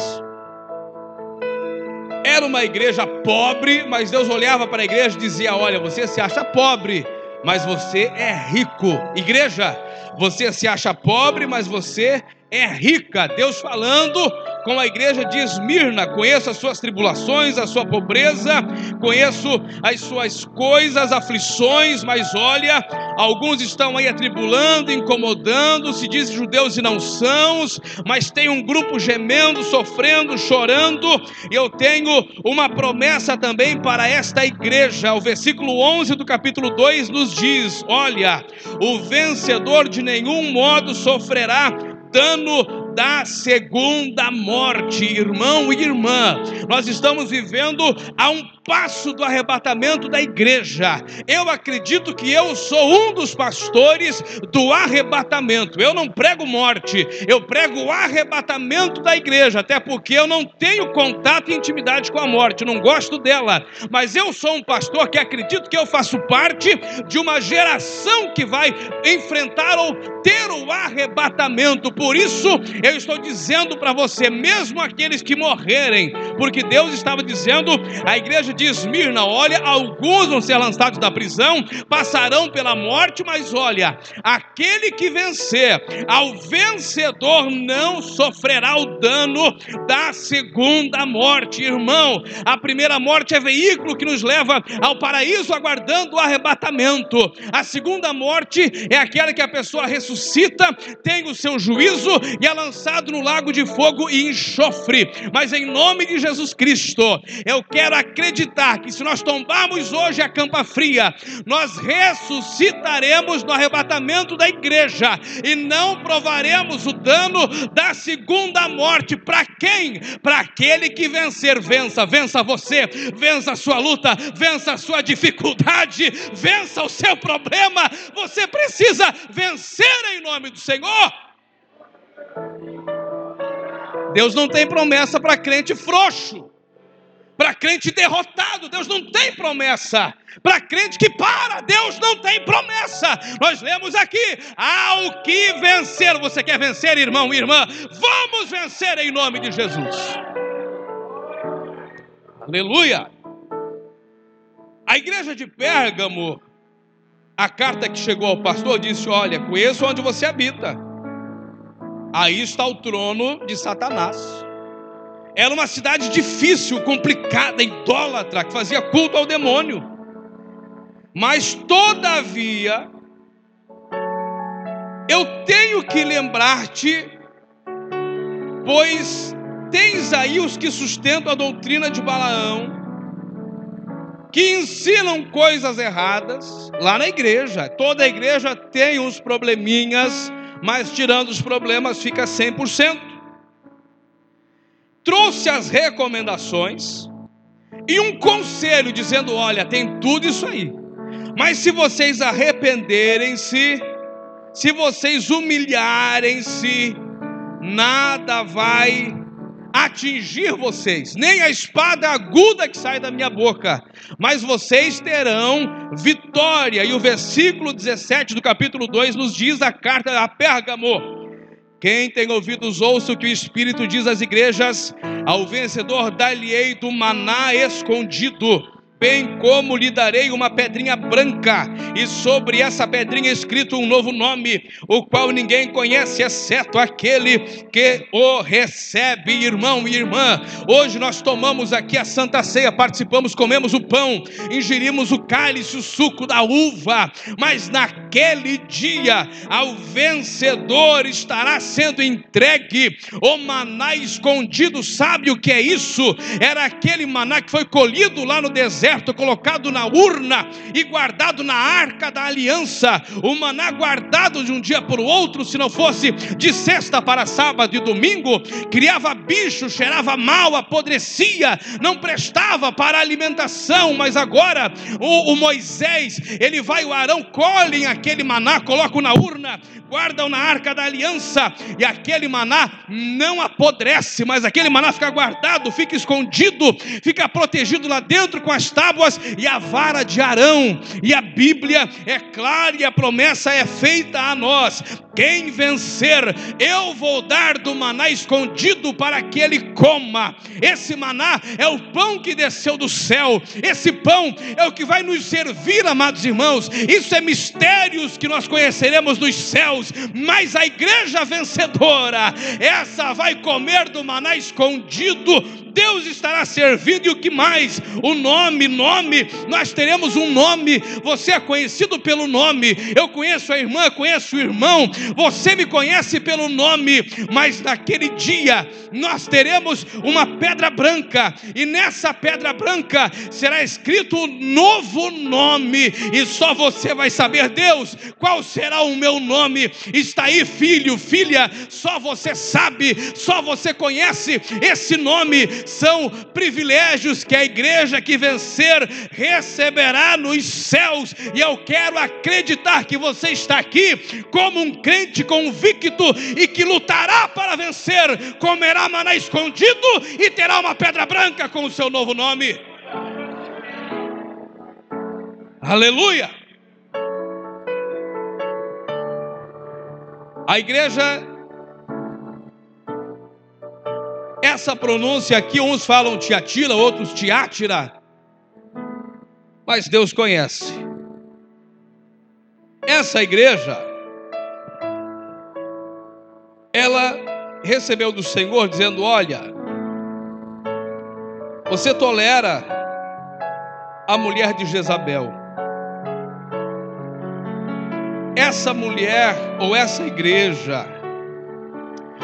era uma igreja pobre, mas Deus olhava para a igreja e dizia: Olha, você se acha pobre, mas você é rico. Igreja, você se acha pobre, mas você é rica. Deus falando com a igreja de Esmirna. Conheço as suas tribulações, a sua pobreza, conheço as suas coisas, aflições, mas olha, alguns estão aí atribulando, incomodando, se dizem judeus e não são, mas tem um grupo gemendo, sofrendo, chorando, e eu tenho uma promessa também para esta igreja. O versículo 11 do capítulo 2 nos diz: Olha, o vencedor de nenhum modo sofrerá dano da segunda morte, irmão e irmã. Nós estamos vivendo a um passo do arrebatamento da igreja. Eu acredito que eu sou um dos pastores do arrebatamento. Eu não prego morte, eu prego o arrebatamento da igreja, até porque eu não tenho contato e intimidade com a morte, não gosto dela. Mas eu sou um pastor que acredito que eu faço parte de uma geração que vai enfrentar ou ter o arrebatamento. Por isso, eu estou dizendo para você, mesmo aqueles que morrerem, porque Deus estava dizendo, a igreja de Esmirna: olha, alguns vão ser lançados da prisão, passarão pela morte, mas olha, aquele que vencer, ao vencedor não sofrerá o dano da segunda morte, irmão. A primeira morte é veículo que nos leva ao paraíso, aguardando o arrebatamento. A segunda morte é aquela que a pessoa ressuscita, tem o seu juízo e é lançado no lago de fogo e enxofre. Mas em nome de Jesus Cristo, eu quero acreditar acreditar que se nós tombarmos hoje a campa fria, nós ressuscitaremos no arrebatamento da igreja e não provaremos o dano da segunda morte. Para quem? Para aquele que vencer, vença, vença você, vença a sua luta, vença a sua dificuldade, vença o seu problema. Você precisa vencer em nome do Senhor. Deus não tem promessa para crente frouxo. Para crente derrotado, Deus não tem promessa. Para crente que para, Deus não tem promessa. Nós lemos aqui: ao que vencer. Você quer vencer, irmão e irmã? Vamos vencer em nome de Jesus. Aleluia. A igreja de Pérgamo, a carta que chegou ao pastor disse: Olha, conheço onde você habita. Aí está o trono de Satanás. Era uma cidade difícil, complicada, idólatra, que fazia culto ao demônio. Mas, todavia, eu tenho que lembrar-te, pois tens aí os que sustentam a doutrina de Balaão, que ensinam coisas erradas lá na igreja. Toda a igreja tem uns probleminhas, mas tirando os problemas fica 100% trouxe as recomendações e um conselho dizendo: olha, tem tudo isso aí. Mas se vocês arrependerem-se, se vocês humilharem-se, nada vai atingir vocês, nem a espada aguda que sai da minha boca, mas vocês terão vitória. E o versículo 17 do capítulo 2 nos diz a carta a Pérgamo: quem tem ouvidos, ouça o que o Espírito diz às igrejas. Ao vencedor dar-lhe-ei do maná escondido bem como lhe darei uma pedrinha branca, e sobre essa pedrinha escrito um novo nome, o qual ninguém conhece, exceto aquele que o recebe, irmão e irmã. Hoje nós tomamos aqui a Santa Ceia, participamos, comemos o pão, ingerimos o cálice, o suco da uva, mas naquele dia, ao vencedor estará sendo entregue o maná escondido. Sabe o que é isso? Era aquele maná que foi colhido lá no deserto deserto, colocado na urna e guardado na arca da aliança. O maná guardado de um dia para o outro, se não fosse de sexta para sábado e domingo, criava bicho, cheirava mal, apodrecia, não prestava para alimentação. Mas agora o, o Moisés, ele vai, o Arão, colhem aquele maná, colocam na urna, guardam na arca da aliança, e aquele maná não apodrece, mas aquele maná fica guardado, fica escondido, fica protegido lá dentro com as tábuas e a vara de Arão. E a Bíblia é clara e a promessa é feita a nós: quem vencer, eu vou dar do maná escondido para que ele coma. Esse maná é o pão que desceu do céu. Esse pão é o que vai nos servir, amados irmãos. Isso é mistérios que nós conheceremos dos céus. Mas a igreja vencedora, essa vai comer do maná escondido Deus estará servindo e o que mais? O nome, nome, nós teremos um nome. Você é conhecido pelo nome. Eu conheço a irmã, conheço o irmão. Você me conhece pelo nome, mas naquele dia nós teremos uma pedra branca e nessa pedra branca será escrito um novo nome e só você vai saber, Deus, qual será o meu nome? Está aí, filho, filha, só você sabe, só você conhece esse nome são privilégios que a igreja que vencer receberá nos céus. E eu quero acreditar que você está aqui como um crente convicto e que lutará para vencer, comerá maná escondido e terá uma pedra branca com o seu novo nome. Aleluia! A igreja Essa pronúncia aqui, uns falam Tiatira, outros Tiátira, mas Deus conhece. Essa igreja, ela recebeu do Senhor dizendo: Olha, você tolera a mulher de Jezabel. Essa mulher ou essa igreja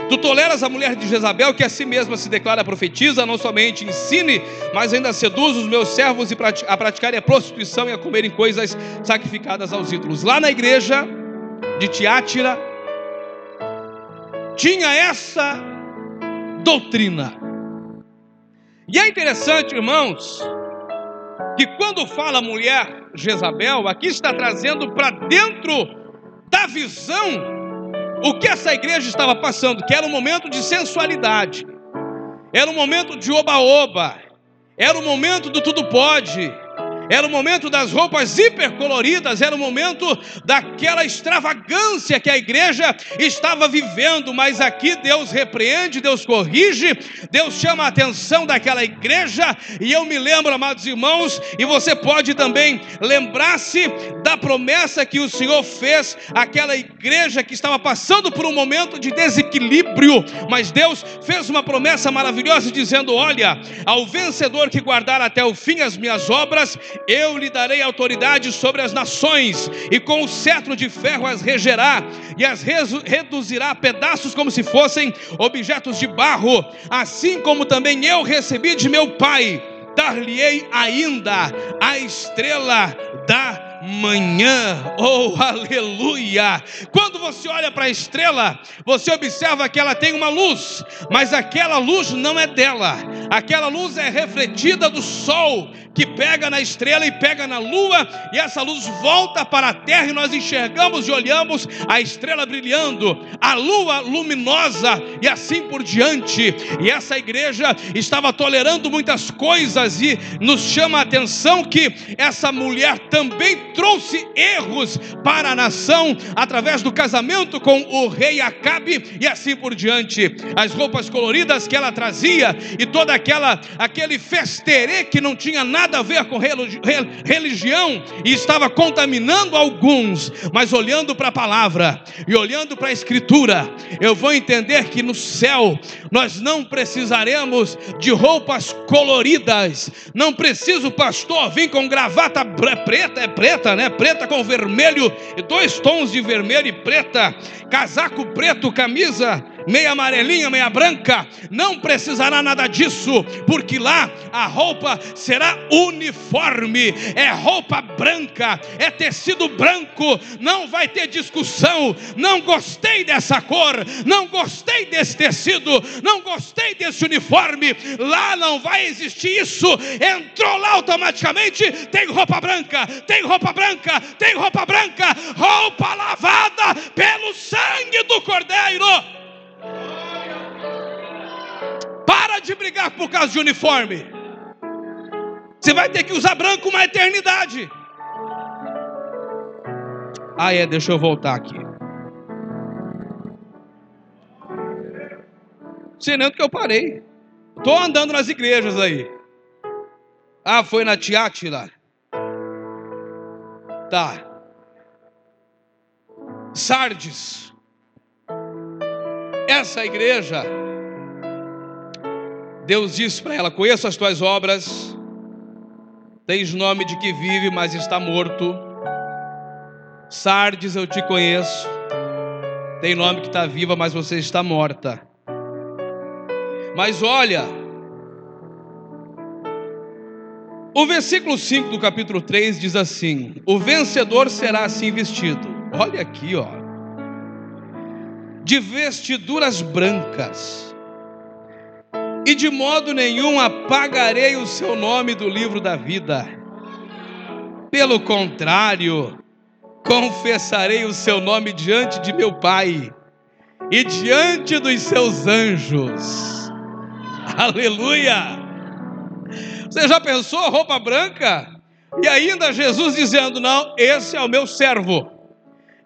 Tu toleras a mulher de Jezabel, que a si mesma se declara profetiza, não somente ensine, mas ainda seduz os meus servos a praticarem a prostituição e a comerem coisas sacrificadas aos ídolos. Lá na igreja de Tiátira, tinha essa doutrina. E é interessante, irmãos, que quando fala mulher Jezabel, aqui está trazendo para dentro da visão o que essa igreja estava passando, que era um momento de sensualidade, era um momento de oba-oba, era um momento do tudo pode, era o momento das roupas hipercoloridas, era o momento daquela extravagância que a igreja estava vivendo, mas aqui Deus repreende, Deus corrige, Deus chama a atenção daquela igreja, e eu me lembro, amados irmãos, e você pode também lembrar-se da promessa que o Senhor fez àquela igreja que estava passando por um momento de desequilíbrio, mas Deus fez uma promessa maravilhosa dizendo: Olha, ao vencedor que guardar até o fim as minhas obras, eu lhe darei autoridade sobre as nações, e com o cetro de ferro as regerá, e as reduzirá a pedaços como se fossem objetos de barro, assim como também eu recebi de meu Pai, dar-lhe-ei ainda a estrela da manhã. Oh, aleluia! Quando você olha para a estrela, você observa que ela tem uma luz, mas aquela luz não é dela. Aquela luz é refletida do sol que pega na estrela e pega na lua, e essa luz volta para a terra e nós enxergamos e olhamos a estrela brilhando, a lua luminosa e assim por diante. E essa igreja estava tolerando muitas coisas e nos chama a atenção que essa mulher também trouxe erros para a nação através do casamento com o rei Acabe e assim por diante. As roupas coloridas que ela trazia e toda aquela aquele festerê que não tinha nada a ver com religião e estava contaminando alguns, mas olhando para a palavra e olhando para a escritura, eu vou entender que no céu nós não precisaremos de roupas coloridas. Não preciso, pastor, vir com gravata preta, é preta, né? Preta com vermelho dois tons de vermelho e preta, casaco preto, camisa meia amarelinha, meia branca, não precisará nada disso, porque lá a roupa será uniforme, é roupa branca, é tecido branco, não vai ter discussão. Não gostei dessa cor, não gostei desse tecido, não gostei desse uniforme. Lá não vai existir isso. Entrou lá automaticamente, tem roupa branca, tem roupa branca, tem roupa branca, roupa lavada pelo sangue do Cordeiro. De brigar por causa de uniforme. Você vai ter que usar branco uma eternidade. Ah, é, deixa eu voltar aqui. Senão que eu parei. Tô andando nas igrejas aí. Ah, foi na Tiátila. Tá. Sardes. Essa igreja Deus disse para ela: Conheço as tuas obras, tens nome de que vive, mas está morto. Sardes, eu te conheço, tem nome que está viva, mas você está morta. Mas olha, o versículo 5 do capítulo 3 diz assim: O vencedor será assim vestido. Olha aqui, ó. De vestiduras brancas e de modo nenhum apagarei o seu nome do livro da vida. Pelo contrário, confessarei o seu nome diante de meu Pai e diante dos seus anjos. Aleluia! Você já pensou roupa branca? E ainda Jesus dizendo: Não, esse é o meu servo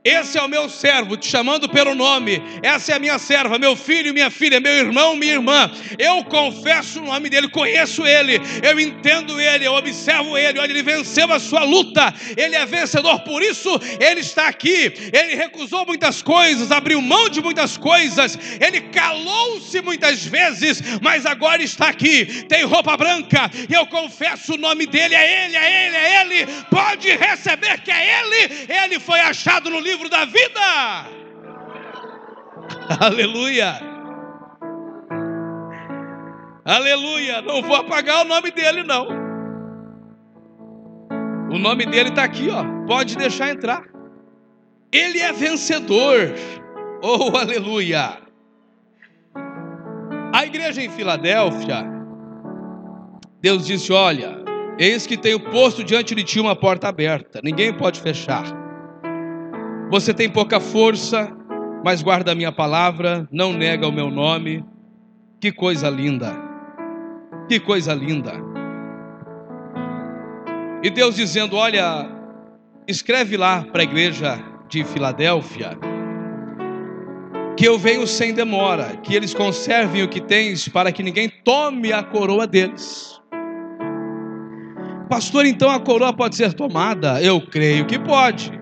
esse é o meu servo, te chamando pelo nome. Essa é a minha serva, meu filho, minha filha, meu irmão, minha irmã. Eu confesso o nome dele, conheço ele, eu entendo ele, eu observo ele. Olha, ele venceu a sua luta, ele é vencedor, por isso ele está aqui. Ele recusou muitas coisas, abriu mão de muitas coisas, ele calou-se muitas vezes, mas agora está aqui. Tem roupa branca, e eu confesso o nome dele, é ele, é ele, é ele. Pode receber que é ele, ele foi achado no livro livro da vida. Aleluia. Aleluia. Não vou apagar o nome dele, não. O nome dele está aqui, ó. Pode deixar entrar. Ele é vencedor. Oh, aleluia. A igreja em Filadélfia, Deus disse: Olha, eis que tenho posto diante de ti uma porta aberta, ninguém pode fechar você tem pouca força, mas guarda a minha palavra, não nega o meu nome. Que coisa linda! Que coisa linda! E Deus dizendo: Olha, escreve lá para a igreja de Filadélfia que eu venho sem demora, que eles conservem o que tens, para que ninguém tome a coroa deles. Pastor, então a coroa pode ser tomada? Eu creio que pode.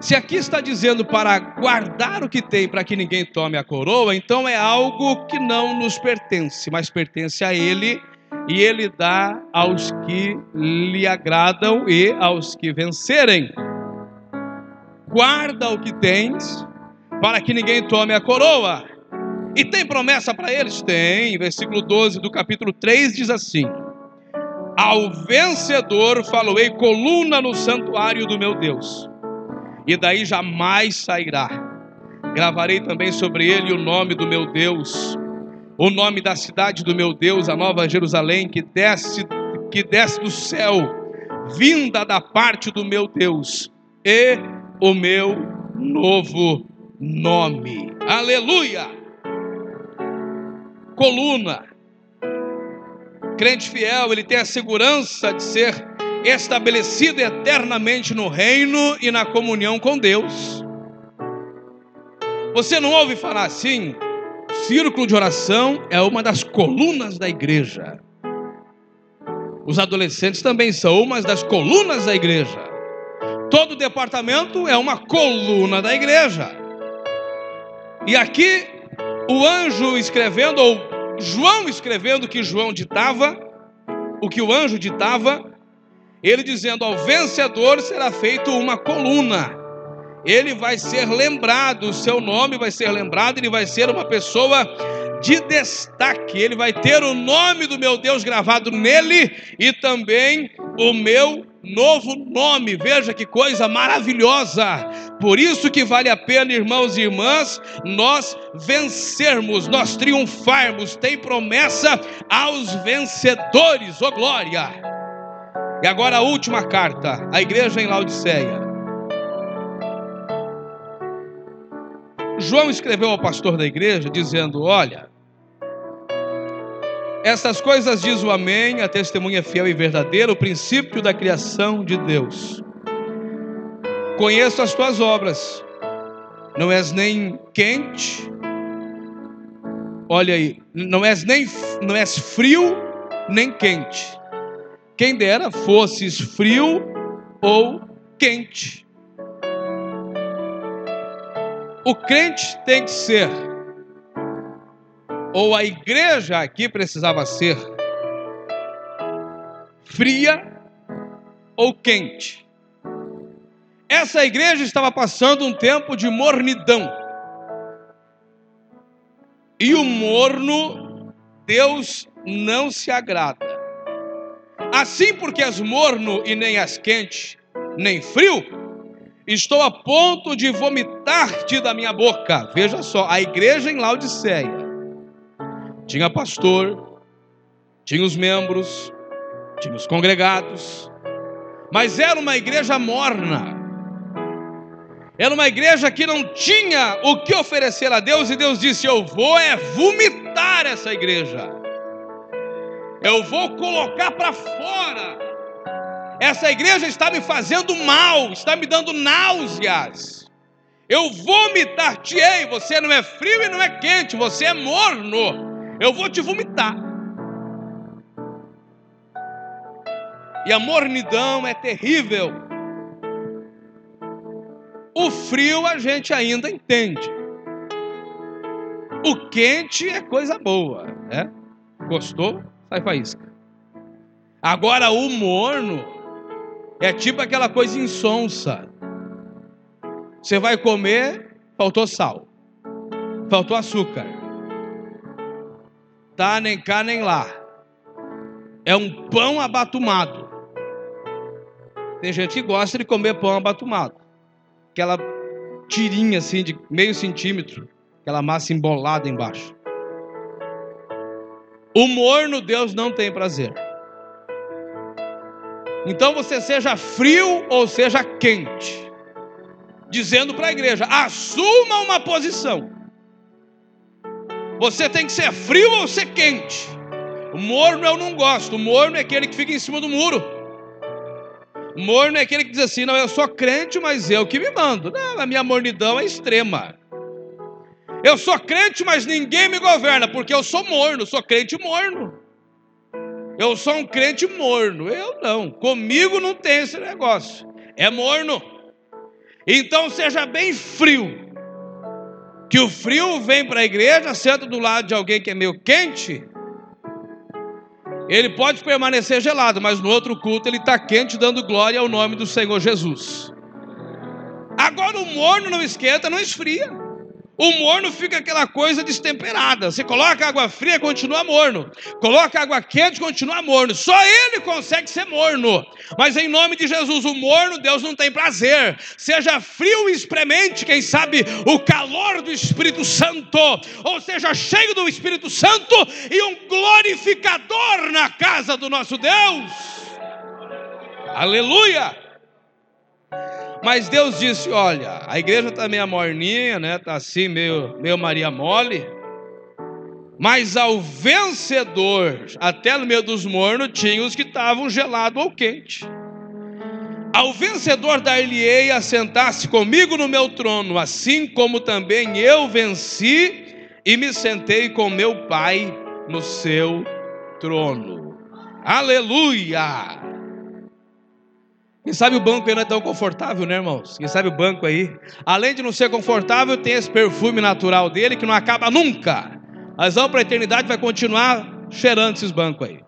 Se aqui está dizendo para guardar o que tem para que ninguém tome a coroa, então é algo que não nos pertence, mas pertence a Ele e Ele dá aos que lhe agradam e aos que vencerem. Guarda o que tens para que ninguém tome a coroa. E tem promessa para eles? Tem. Versículo 12 do capítulo 3 diz assim: Ao vencedor faloei coluna no santuário do meu Deus, e daí jamais sairá. Gravarei também sobre ele o nome do meu Deus, o nome da cidade do meu Deus, a nova Jerusalém, que desce, que desce do céu, vinda da parte do meu Deus, e o meu novo nome. Aleluia! Coluna. Crente fiel, ele tem a segurança de ser estabelecido eternamente no reino e na comunhão com Deus. Você não ouve falar assim? Círculo de oração é uma das colunas da igreja. Os adolescentes também são uma das colunas da igreja. Todo departamento é uma coluna da igreja. E aqui o anjo escrevendo, ou João escrevendo que João ditava, o que o anjo ditava, ele dizendo: ao vencedor será feito uma coluna. Ele vai ser lembrado, o seu nome vai ser lembrado, ele vai ser uma pessoa de destaque. Ele vai ter o nome do meu Deus gravado nele e também o meu novo nome. Veja que coisa maravilhosa. Por isso que vale a pena, irmãos e irmãs, nós vencermos, nós triunfarmos. Tem promessa aos vencedores. Ô oh, glória! E agora a última carta, a igreja em Laodiceia. João escreveu ao pastor da igreja dizendo: Olha, essas coisas diz o Amém, a testemunha fiel e verdadeira, o princípio da criação de Deus. Conheço as tuas obras, não és nem quente, olha aí, não és nem não és frio nem quente. Quem dera fosses frio ou quente. O crente tem que ser ou a igreja aqui precisava ser fria ou quente. Essa igreja estava passando um tempo de mornidão. E o morno, Deus não se agrada. Assim, porque as morno e nem as quente, nem frio, estou a ponto de vomitar-te da minha boca. Veja só, a igreja em Laodiceia tinha pastor, tinha os membros, tinha os congregados, mas era uma igreja morna. Era uma igreja que não tinha o que oferecer a Deus, e Deus disse: Eu vou é vomitar essa igreja, eu vou colocar para fora. Essa igreja está me fazendo mal, está me dando náuseas. Eu vomitar-te-ei, você não é frio e não é quente, você é morno eu vou te vomitar. E a mornidão é terrível. O frio a gente ainda entende. O quente é coisa boa, né? Gostou? Sai faísca. Agora o morno é tipo aquela coisa insonsa. Você vai comer, faltou sal, faltou açúcar tá nem cá nem lá. É um pão abatumado. Tem gente que gosta de comer pão abatumado. Aquela tirinha assim de meio centímetro, aquela massa embolada embaixo. O morno Deus não tem prazer. Então você seja frio ou seja quente, dizendo para a igreja: assuma uma posição. Você tem que ser frio ou ser quente. O morno eu não gosto. O morno é aquele que fica em cima do muro. O morno é aquele que diz assim: não, eu sou crente, mas eu que me mando. Não, a minha mornidão é extrema. Eu sou crente, mas ninguém me governa, porque eu sou morno, sou crente morno. Eu sou um crente morno. Eu não. Comigo não tem esse negócio. É morno. Então seja bem frio que o frio vem para a igreja, senta do lado de alguém que é meio quente, ele pode permanecer gelado, mas no outro culto ele está quente, dando glória ao nome do Senhor Jesus. Agora o morno não esquenta, não esfria. O morno fica aquela coisa destemperada. Você coloca água fria, continua morno. Coloca água quente, continua morno. Só ele consegue ser morno. Mas em nome de Jesus, o morno, Deus não tem prazer. Seja frio e experimente, quem sabe, o calor do Espírito Santo. Ou seja, cheio do Espírito Santo e um glorificador na casa do nosso Deus. Aleluia! Mas Deus disse: olha, a igreja está meio morninha, né? Está assim, meio, meio Maria Mole. Mas ao vencedor, até no meio dos mornos, tinha os que estavam gelado ou quente. Ao vencedor dar-lhe-ei a sentar-se comigo no meu trono, assim como também eu venci e me sentei com meu Pai no seu trono. Aleluia! Quem sabe o banco aí não é tão confortável, né, irmãos? Quem sabe o banco aí, além de não ser confortável, tem esse perfume natural dele que não acaba nunca. Mas vamos para a eternidade, vai continuar cheirando esses bancos aí.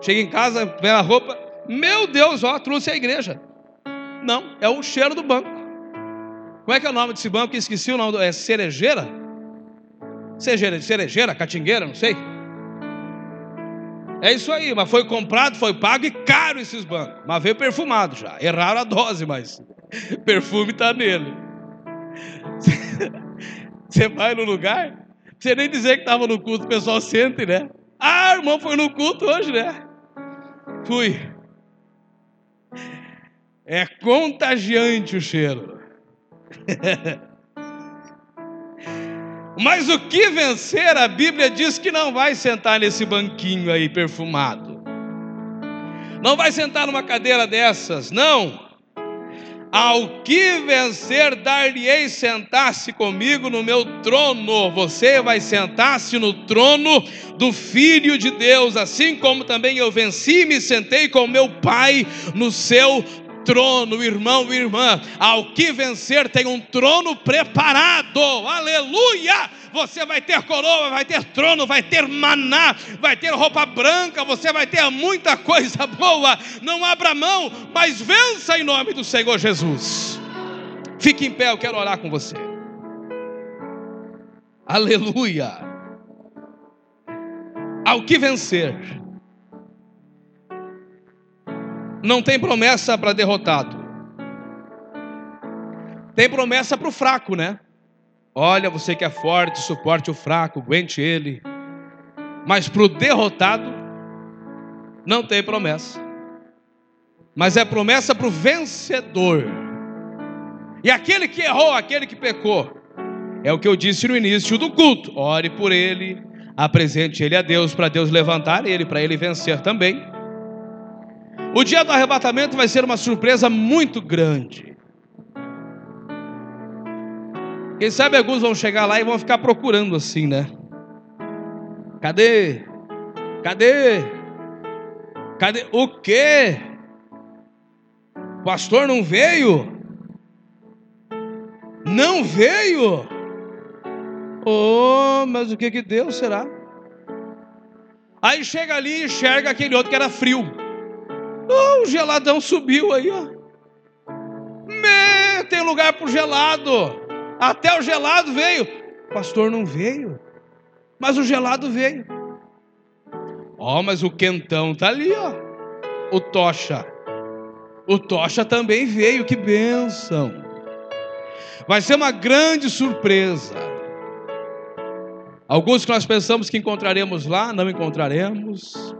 Chega em casa, vê a roupa, meu Deus, ó, trouxe a igreja. Não, é o cheiro do banco. Como é que é o nome desse banco? Esqueci o nome, é cerejeira? Cerejeira, cerejeira, catingueira, não sei. É isso aí, mas foi comprado, foi pago e caro esses bancos. Mas veio perfumado já. Erraram a dose, mas perfume está nele. Você vai no lugar, você nem dizer que estava no culto, o pessoal sente, né? Ah, irmão, foi no culto hoje, né? Fui. É contagiante o cheiro. Mas o que vencer, a Bíblia diz que não vai sentar nesse banquinho aí perfumado. Não vai sentar numa cadeira dessas, não. Ao que vencer, dar-lhe-ei sentar-se comigo no meu trono. Você vai sentar-se no trono do Filho de Deus, assim como também eu venci e me sentei com meu Pai no seu trono, irmão e irmã. Ao que vencer tem um trono preparado. Aleluia! Você vai ter coroa, vai ter trono, vai ter maná, vai ter roupa branca, você vai ter muita coisa boa. Não abra mão, mas vença em nome do Senhor Jesus. Fique em pé, eu quero orar com você. Aleluia! Ao que vencer não tem promessa para derrotado. Tem promessa para o fraco, né? Olha, você que é forte, suporte o fraco, aguente ele. Mas para o derrotado, não tem promessa. Mas é promessa para o vencedor. E aquele que errou, aquele que pecou, é o que eu disse no início do culto. Ore por ele, apresente ele a Deus, para Deus levantar ele, para ele vencer também. O dia do arrebatamento vai ser uma surpresa muito grande. Quem sabe alguns vão chegar lá e vão ficar procurando assim, né? Cadê? Cadê? Cadê? O quê? O pastor não veio? Não veio? Oh, mas o que que deu, será? Aí chega ali e enxerga aquele outro que era frio. Oh, o geladão subiu aí, ó. Me, tem lugar para o gelado. Até o gelado veio. O pastor não veio. Mas o gelado veio. Ó, oh, mas o quentão tá ali, ó. O tocha. O tocha também veio, que bênção. Vai ser uma grande surpresa. Alguns que nós pensamos que encontraremos lá, não encontraremos.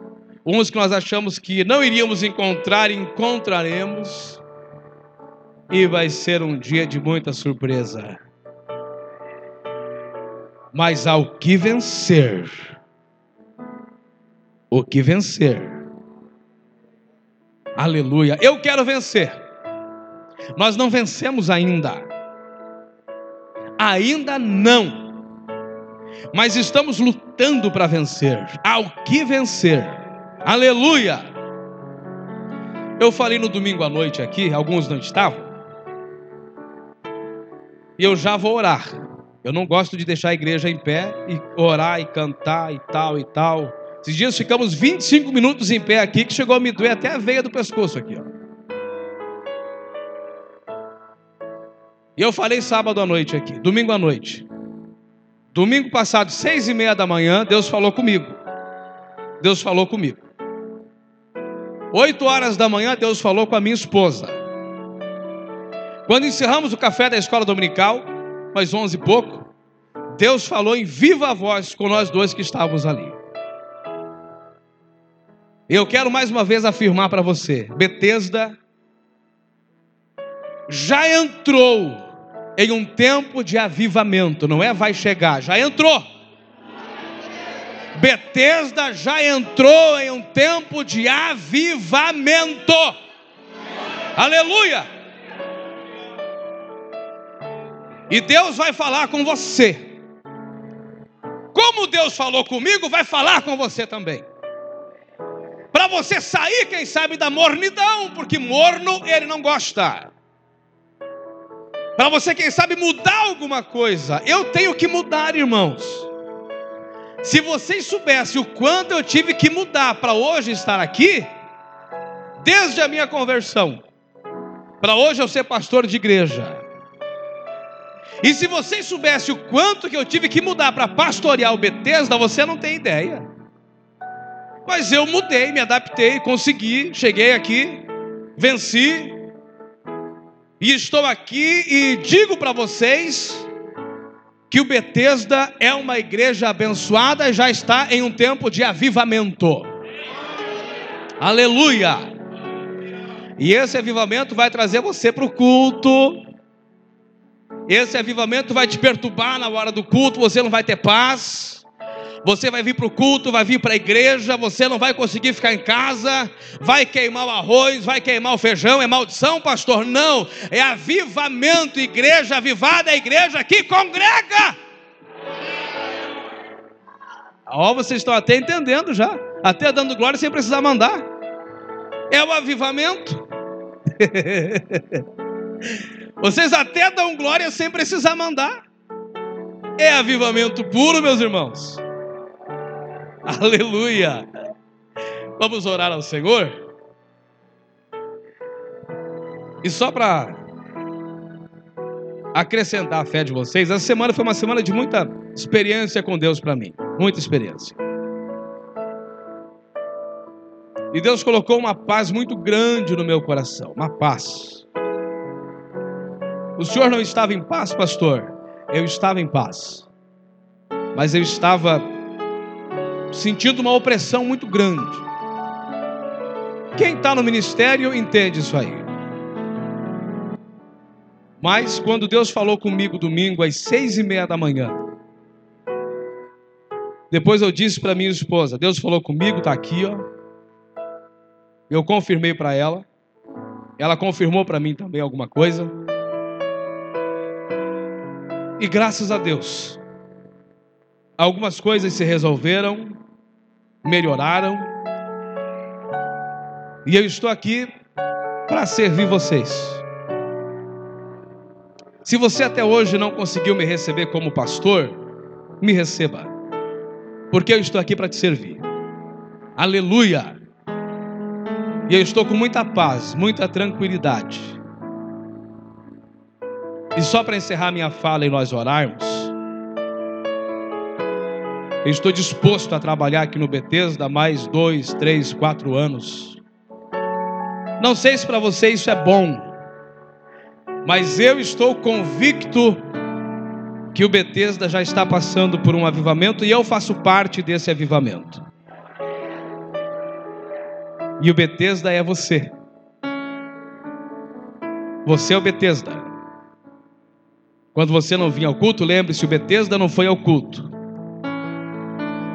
Uns que nós achamos que não iríamos encontrar, encontraremos. E vai ser um dia de muita surpresa. Mas ao que vencer, o que vencer, aleluia, eu quero vencer, nós não vencemos ainda, ainda não, mas estamos lutando para vencer, ao que vencer, Aleluia! Eu falei no domingo à noite aqui, alguns não estavam. E eu já vou orar. Eu não gosto de deixar a igreja em pé e orar e cantar e tal e tal. Esses dias ficamos 25 minutos em pé aqui, que chegou a me doer até a veia do pescoço aqui, ó. E eu falei sábado à noite aqui, domingo à noite. Domingo passado, seis e meia da manhã, Deus falou comigo. Deus falou comigo. Oito horas da manhã, Deus falou com a minha esposa. Quando encerramos o café da escola dominical, mais onze e pouco, Deus falou em viva voz com nós dois que estávamos ali. Eu quero mais uma vez afirmar para você: Betesda já entrou em um tempo de avivamento, não é vai chegar, já entrou. Betesda já entrou em um tempo de avivamento. Aleluia! E Deus vai falar com você. Como Deus falou comigo, vai falar com você também. Para você sair, quem sabe, da mornidão, porque morno ele não gosta. Para você, quem sabe, mudar alguma coisa. Eu tenho que mudar, irmãos. Se vocês soubessem o quanto eu tive que mudar para hoje estar aqui, desde a minha conversão, para hoje eu ser pastor de igreja. E se vocês soubessem o quanto que eu tive que mudar para pastorear o Betesda, você não tem ideia. Mas eu mudei, me adaptei, consegui, cheguei aqui, venci, e estou aqui e digo para vocês que o Betesda é uma igreja abençoada e já está em um tempo de avivamento. Aleluia! E esse avivamento vai trazer você para o culto. Esse avivamento vai te perturbar na hora do culto, você não vai ter paz. Você vai vir para o culto, vai vir para a igreja, você não vai conseguir ficar em casa, vai queimar o arroz, vai queimar o feijão, é maldição, pastor? Não, é avivamento, igreja avivada, é igreja que congrega. Ó, oh, vocês estão até entendendo já, até dando glória sem precisar mandar. É o avivamento. vocês até dão glória sem precisar mandar. É avivamento puro, meus irmãos. Aleluia! Vamos orar ao Senhor? E só para acrescentar a fé de vocês, essa semana foi uma semana de muita experiência com Deus para mim, muita experiência. E Deus colocou uma paz muito grande no meu coração, uma paz. O senhor não estava em paz, pastor? Eu estava em paz. Mas eu estava sentindo uma opressão muito grande. Quem está no ministério entende isso aí. Mas quando Deus falou comigo domingo às seis e meia da manhã, depois eu disse para minha esposa, Deus falou comigo, está aqui, ó. Eu confirmei para ela, ela confirmou para mim também alguma coisa. E graças a Deus, algumas coisas se resolveram, melhoraram. E eu estou aqui para servir vocês. Se você até hoje não conseguiu me receber como pastor, me receba, porque eu estou aqui para te servir. Aleluia! E eu estou com muita paz, muita tranquilidade. E só para encerrar minha fala e nós orarmos, eu estou disposto a trabalhar aqui no Bethesda mais dois, três, quatro anos. Não sei se para você isso é bom, mas eu estou convicto que o Bethesda já está passando por um avivamento e eu faço parte desse avivamento. E o Bethesda é você. Você é o Bethesda. Quando você não vinha ao culto, lembre-se, o Bethesda não foi ao culto.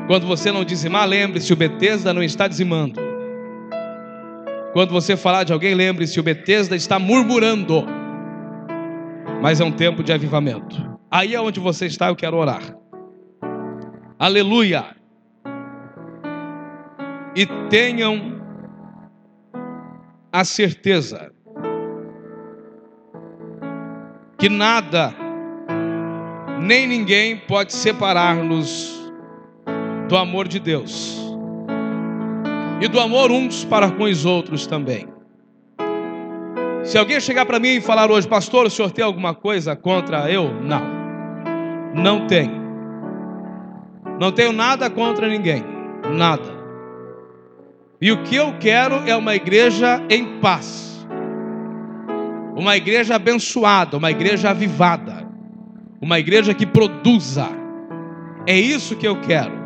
Quando você não dizimar, lembre-se, o Betesda não está dizimando. Quando você falar de alguém, lembre-se, o Betesda está murmurando. Mas é um tempo de avivamento. Aí é onde você está, eu quero orar. Aleluia. E tenham a certeza que nada, nem ninguém pode separar-nos do amor de Deus e do amor uns para com os outros também. Se alguém chegar para mim e falar hoje, pastor, o senhor tem alguma coisa contra eu? Não. Não tenho. Não tenho nada contra ninguém. Nada. E o que eu quero é uma igreja em paz. Uma igreja abençoada, uma igreja avivada. Uma igreja que produza. É isso que eu quero.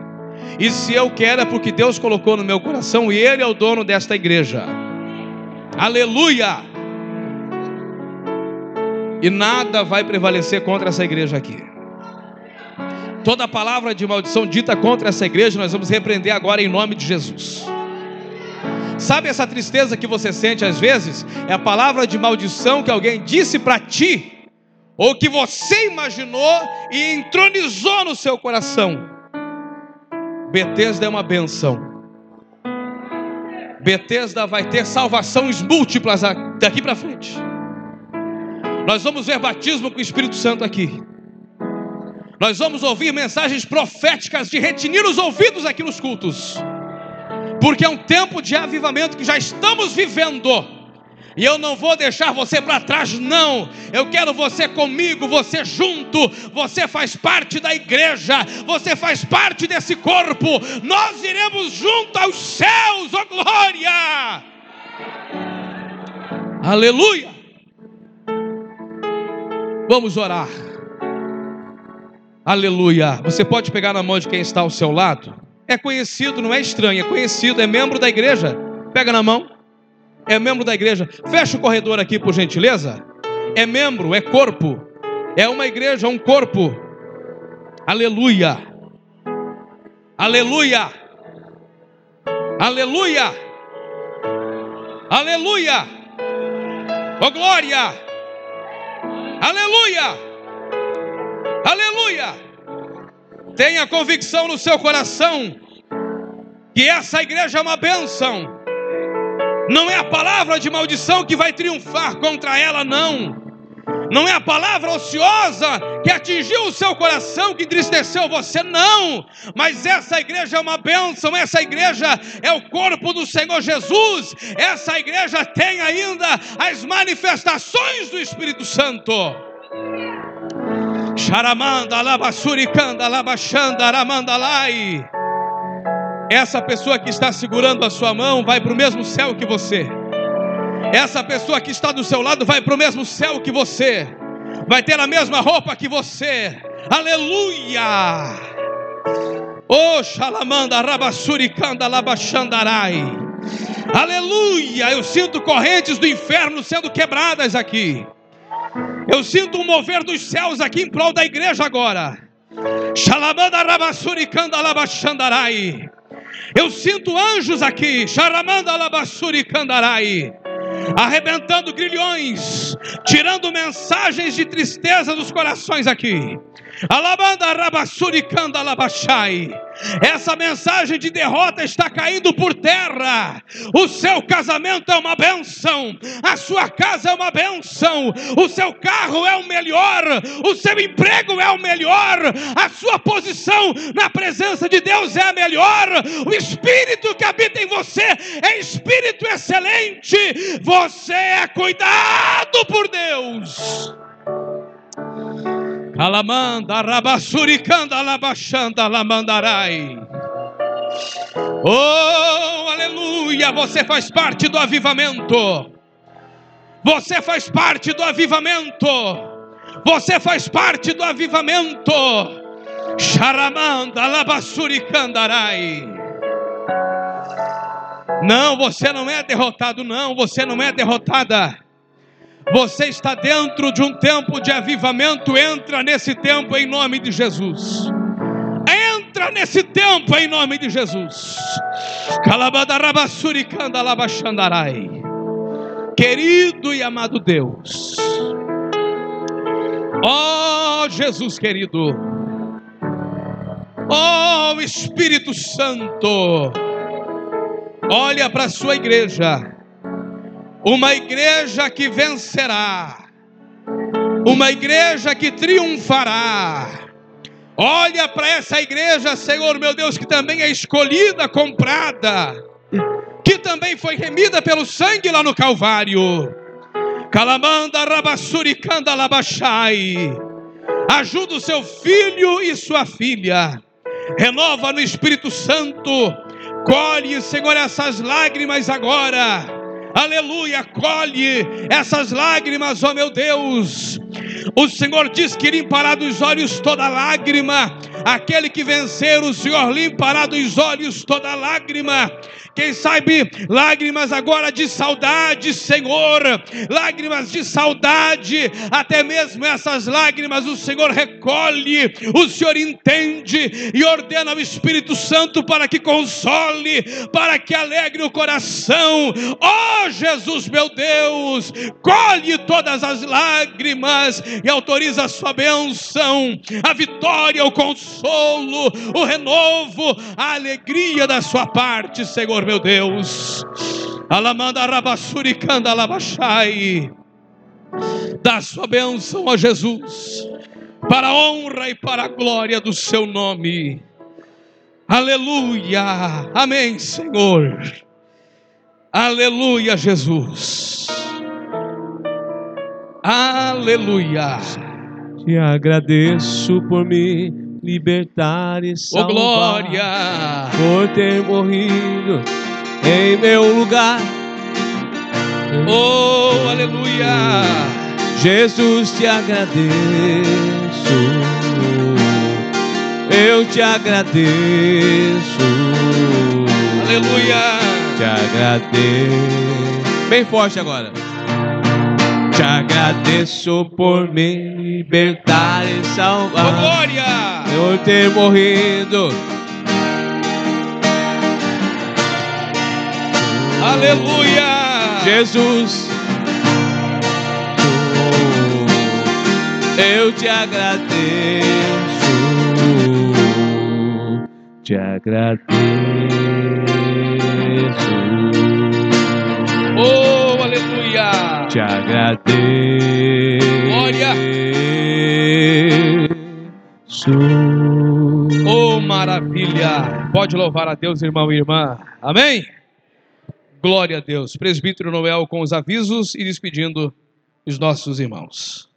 E se eu quero é porque Deus colocou no meu coração e Ele é o dono desta igreja. Aleluia! E nada vai prevalecer contra essa igreja aqui. Toda palavra de maldição dita contra essa igreja, nós vamos repreender agora em nome de Jesus. Sabe essa tristeza que você sente às vezes? É a palavra de maldição que alguém disse para ti, ou que você imaginou e entronizou no seu coração. Betesda é uma benção. Betesda vai ter salvações múltiplas daqui para frente. Nós vamos ver batismo com o Espírito Santo aqui. Nós vamos ouvir mensagens proféticas de retinir os ouvidos aqui nos cultos. Porque é um tempo de avivamento que já estamos vivendo. E eu não vou deixar você para trás, não. Eu quero você comigo, você junto. Você faz parte da igreja, você faz parte desse corpo. Nós iremos junto aos céus, oh glória! Aleluia! Vamos orar. Aleluia. Você pode pegar na mão de quem está ao seu lado? É conhecido, não é estranho, é conhecido, é membro da igreja. Pega na mão. É membro da igreja. Fecha o corredor aqui, por gentileza. É membro, é corpo. É uma igreja, um corpo. Aleluia. Aleluia. Aleluia. Aleluia. Oh glória. Aleluia. Aleluia! Tenha convicção no seu coração que essa igreja é uma bênção. Não é a palavra de maldição que vai triunfar contra ela, não. Não é a palavra ociosa que atingiu o seu coração, que entristeceu você, não. Mas essa igreja é uma bênção, essa igreja é o corpo do Senhor Jesus. Essa igreja tem ainda as manifestações do Espírito Santo. Charamanda, alabasuricanda, alabachanda, aramandalai. Essa pessoa que está segurando a sua mão vai para o mesmo céu que você. Essa pessoa que está do seu lado vai para o mesmo céu que você. Vai ter a mesma roupa que você. Aleluia! Shalamanda, Rabassuricanda, Labachandarai. Aleluia! Eu sinto correntes do inferno sendo quebradas aqui. Eu sinto um mover dos céus aqui em prol da igreja agora. Xalamanda rabassuricanda labachandarai. Eu sinto anjos aqui. Xaramanda labasuricandarai. Arrebentando grilhões, tirando mensagens de tristeza dos corações aqui. Alabanda rabassuricanda labachai. Essa mensagem de derrota está caindo por terra. O seu casamento é uma benção, a sua casa é uma benção, o seu carro é o melhor, o seu emprego é o melhor, a sua posição na presença de Deus é a melhor. O espírito que habita em você é espírito excelente. Você é cuidado por Deus. Alamanda, rabassuricanda, alabachanda, alamandarai. Oh, aleluia! Você faz parte do avivamento. Você faz parte do avivamento. Você faz parte do avivamento. Charamanda, alabassuricandarai. Não, você não é derrotado, não. Você não é derrotada. Você está dentro de um tempo de avivamento, entra nesse tempo em nome de Jesus. Entra nesse tempo em nome de Jesus. Querido e amado Deus. Ó oh, Jesus querido. Ó oh, Espírito Santo. Olha para a sua igreja uma igreja que vencerá, uma igreja que triunfará. Olha para essa igreja, Senhor meu Deus, que também é escolhida, comprada, que também foi remida pelo sangue lá no Calvário. Calamanda rabassuricanda labachai. Ajuda o seu filho e sua filha. Renova no Espírito Santo. Colhe, Senhor, essas lágrimas agora. Aleluia, colhe essas lágrimas, ó meu Deus. O Senhor diz que limpará dos olhos toda lágrima. Aquele que vencer, o Senhor limpará dos olhos toda lágrima. Quem sabe lágrimas agora de saudade, Senhor, lágrimas de saudade, até mesmo essas lágrimas o Senhor recolhe, o Senhor entende e ordena ao Espírito Santo para que console, para que alegre o coração. Ó oh, Jesus, meu Deus, colhe todas as lágrimas e autoriza a sua bênção, a vitória, o consolo, o renovo, a alegria da sua parte, Senhor meu Deus. Alamanda rabassuricanda alabachai. Dá sua bênção a Jesus, para a honra e para a glória do seu nome. Aleluia. Amém, Senhor. Aleluia, Jesus. Aleluia. Te agradeço por me libertar e salvar. glória. Por ter morrido em meu lugar. Oh, aleluia. Jesus, te agradeço. Eu te agradeço. Aleluia. Te agradeço. Bem forte agora. Te agradeço por me libertar e salvar. glória. Por ter morrido. Aleluia. Jesus. Eu te agradeço. Te agradeço. Oh, aleluia. Te agradeço. Oh, maravilha. Pode louvar a Deus, irmão e irmã. Amém? Glória a Deus. Presbítero Noel com os avisos e despedindo os nossos irmãos.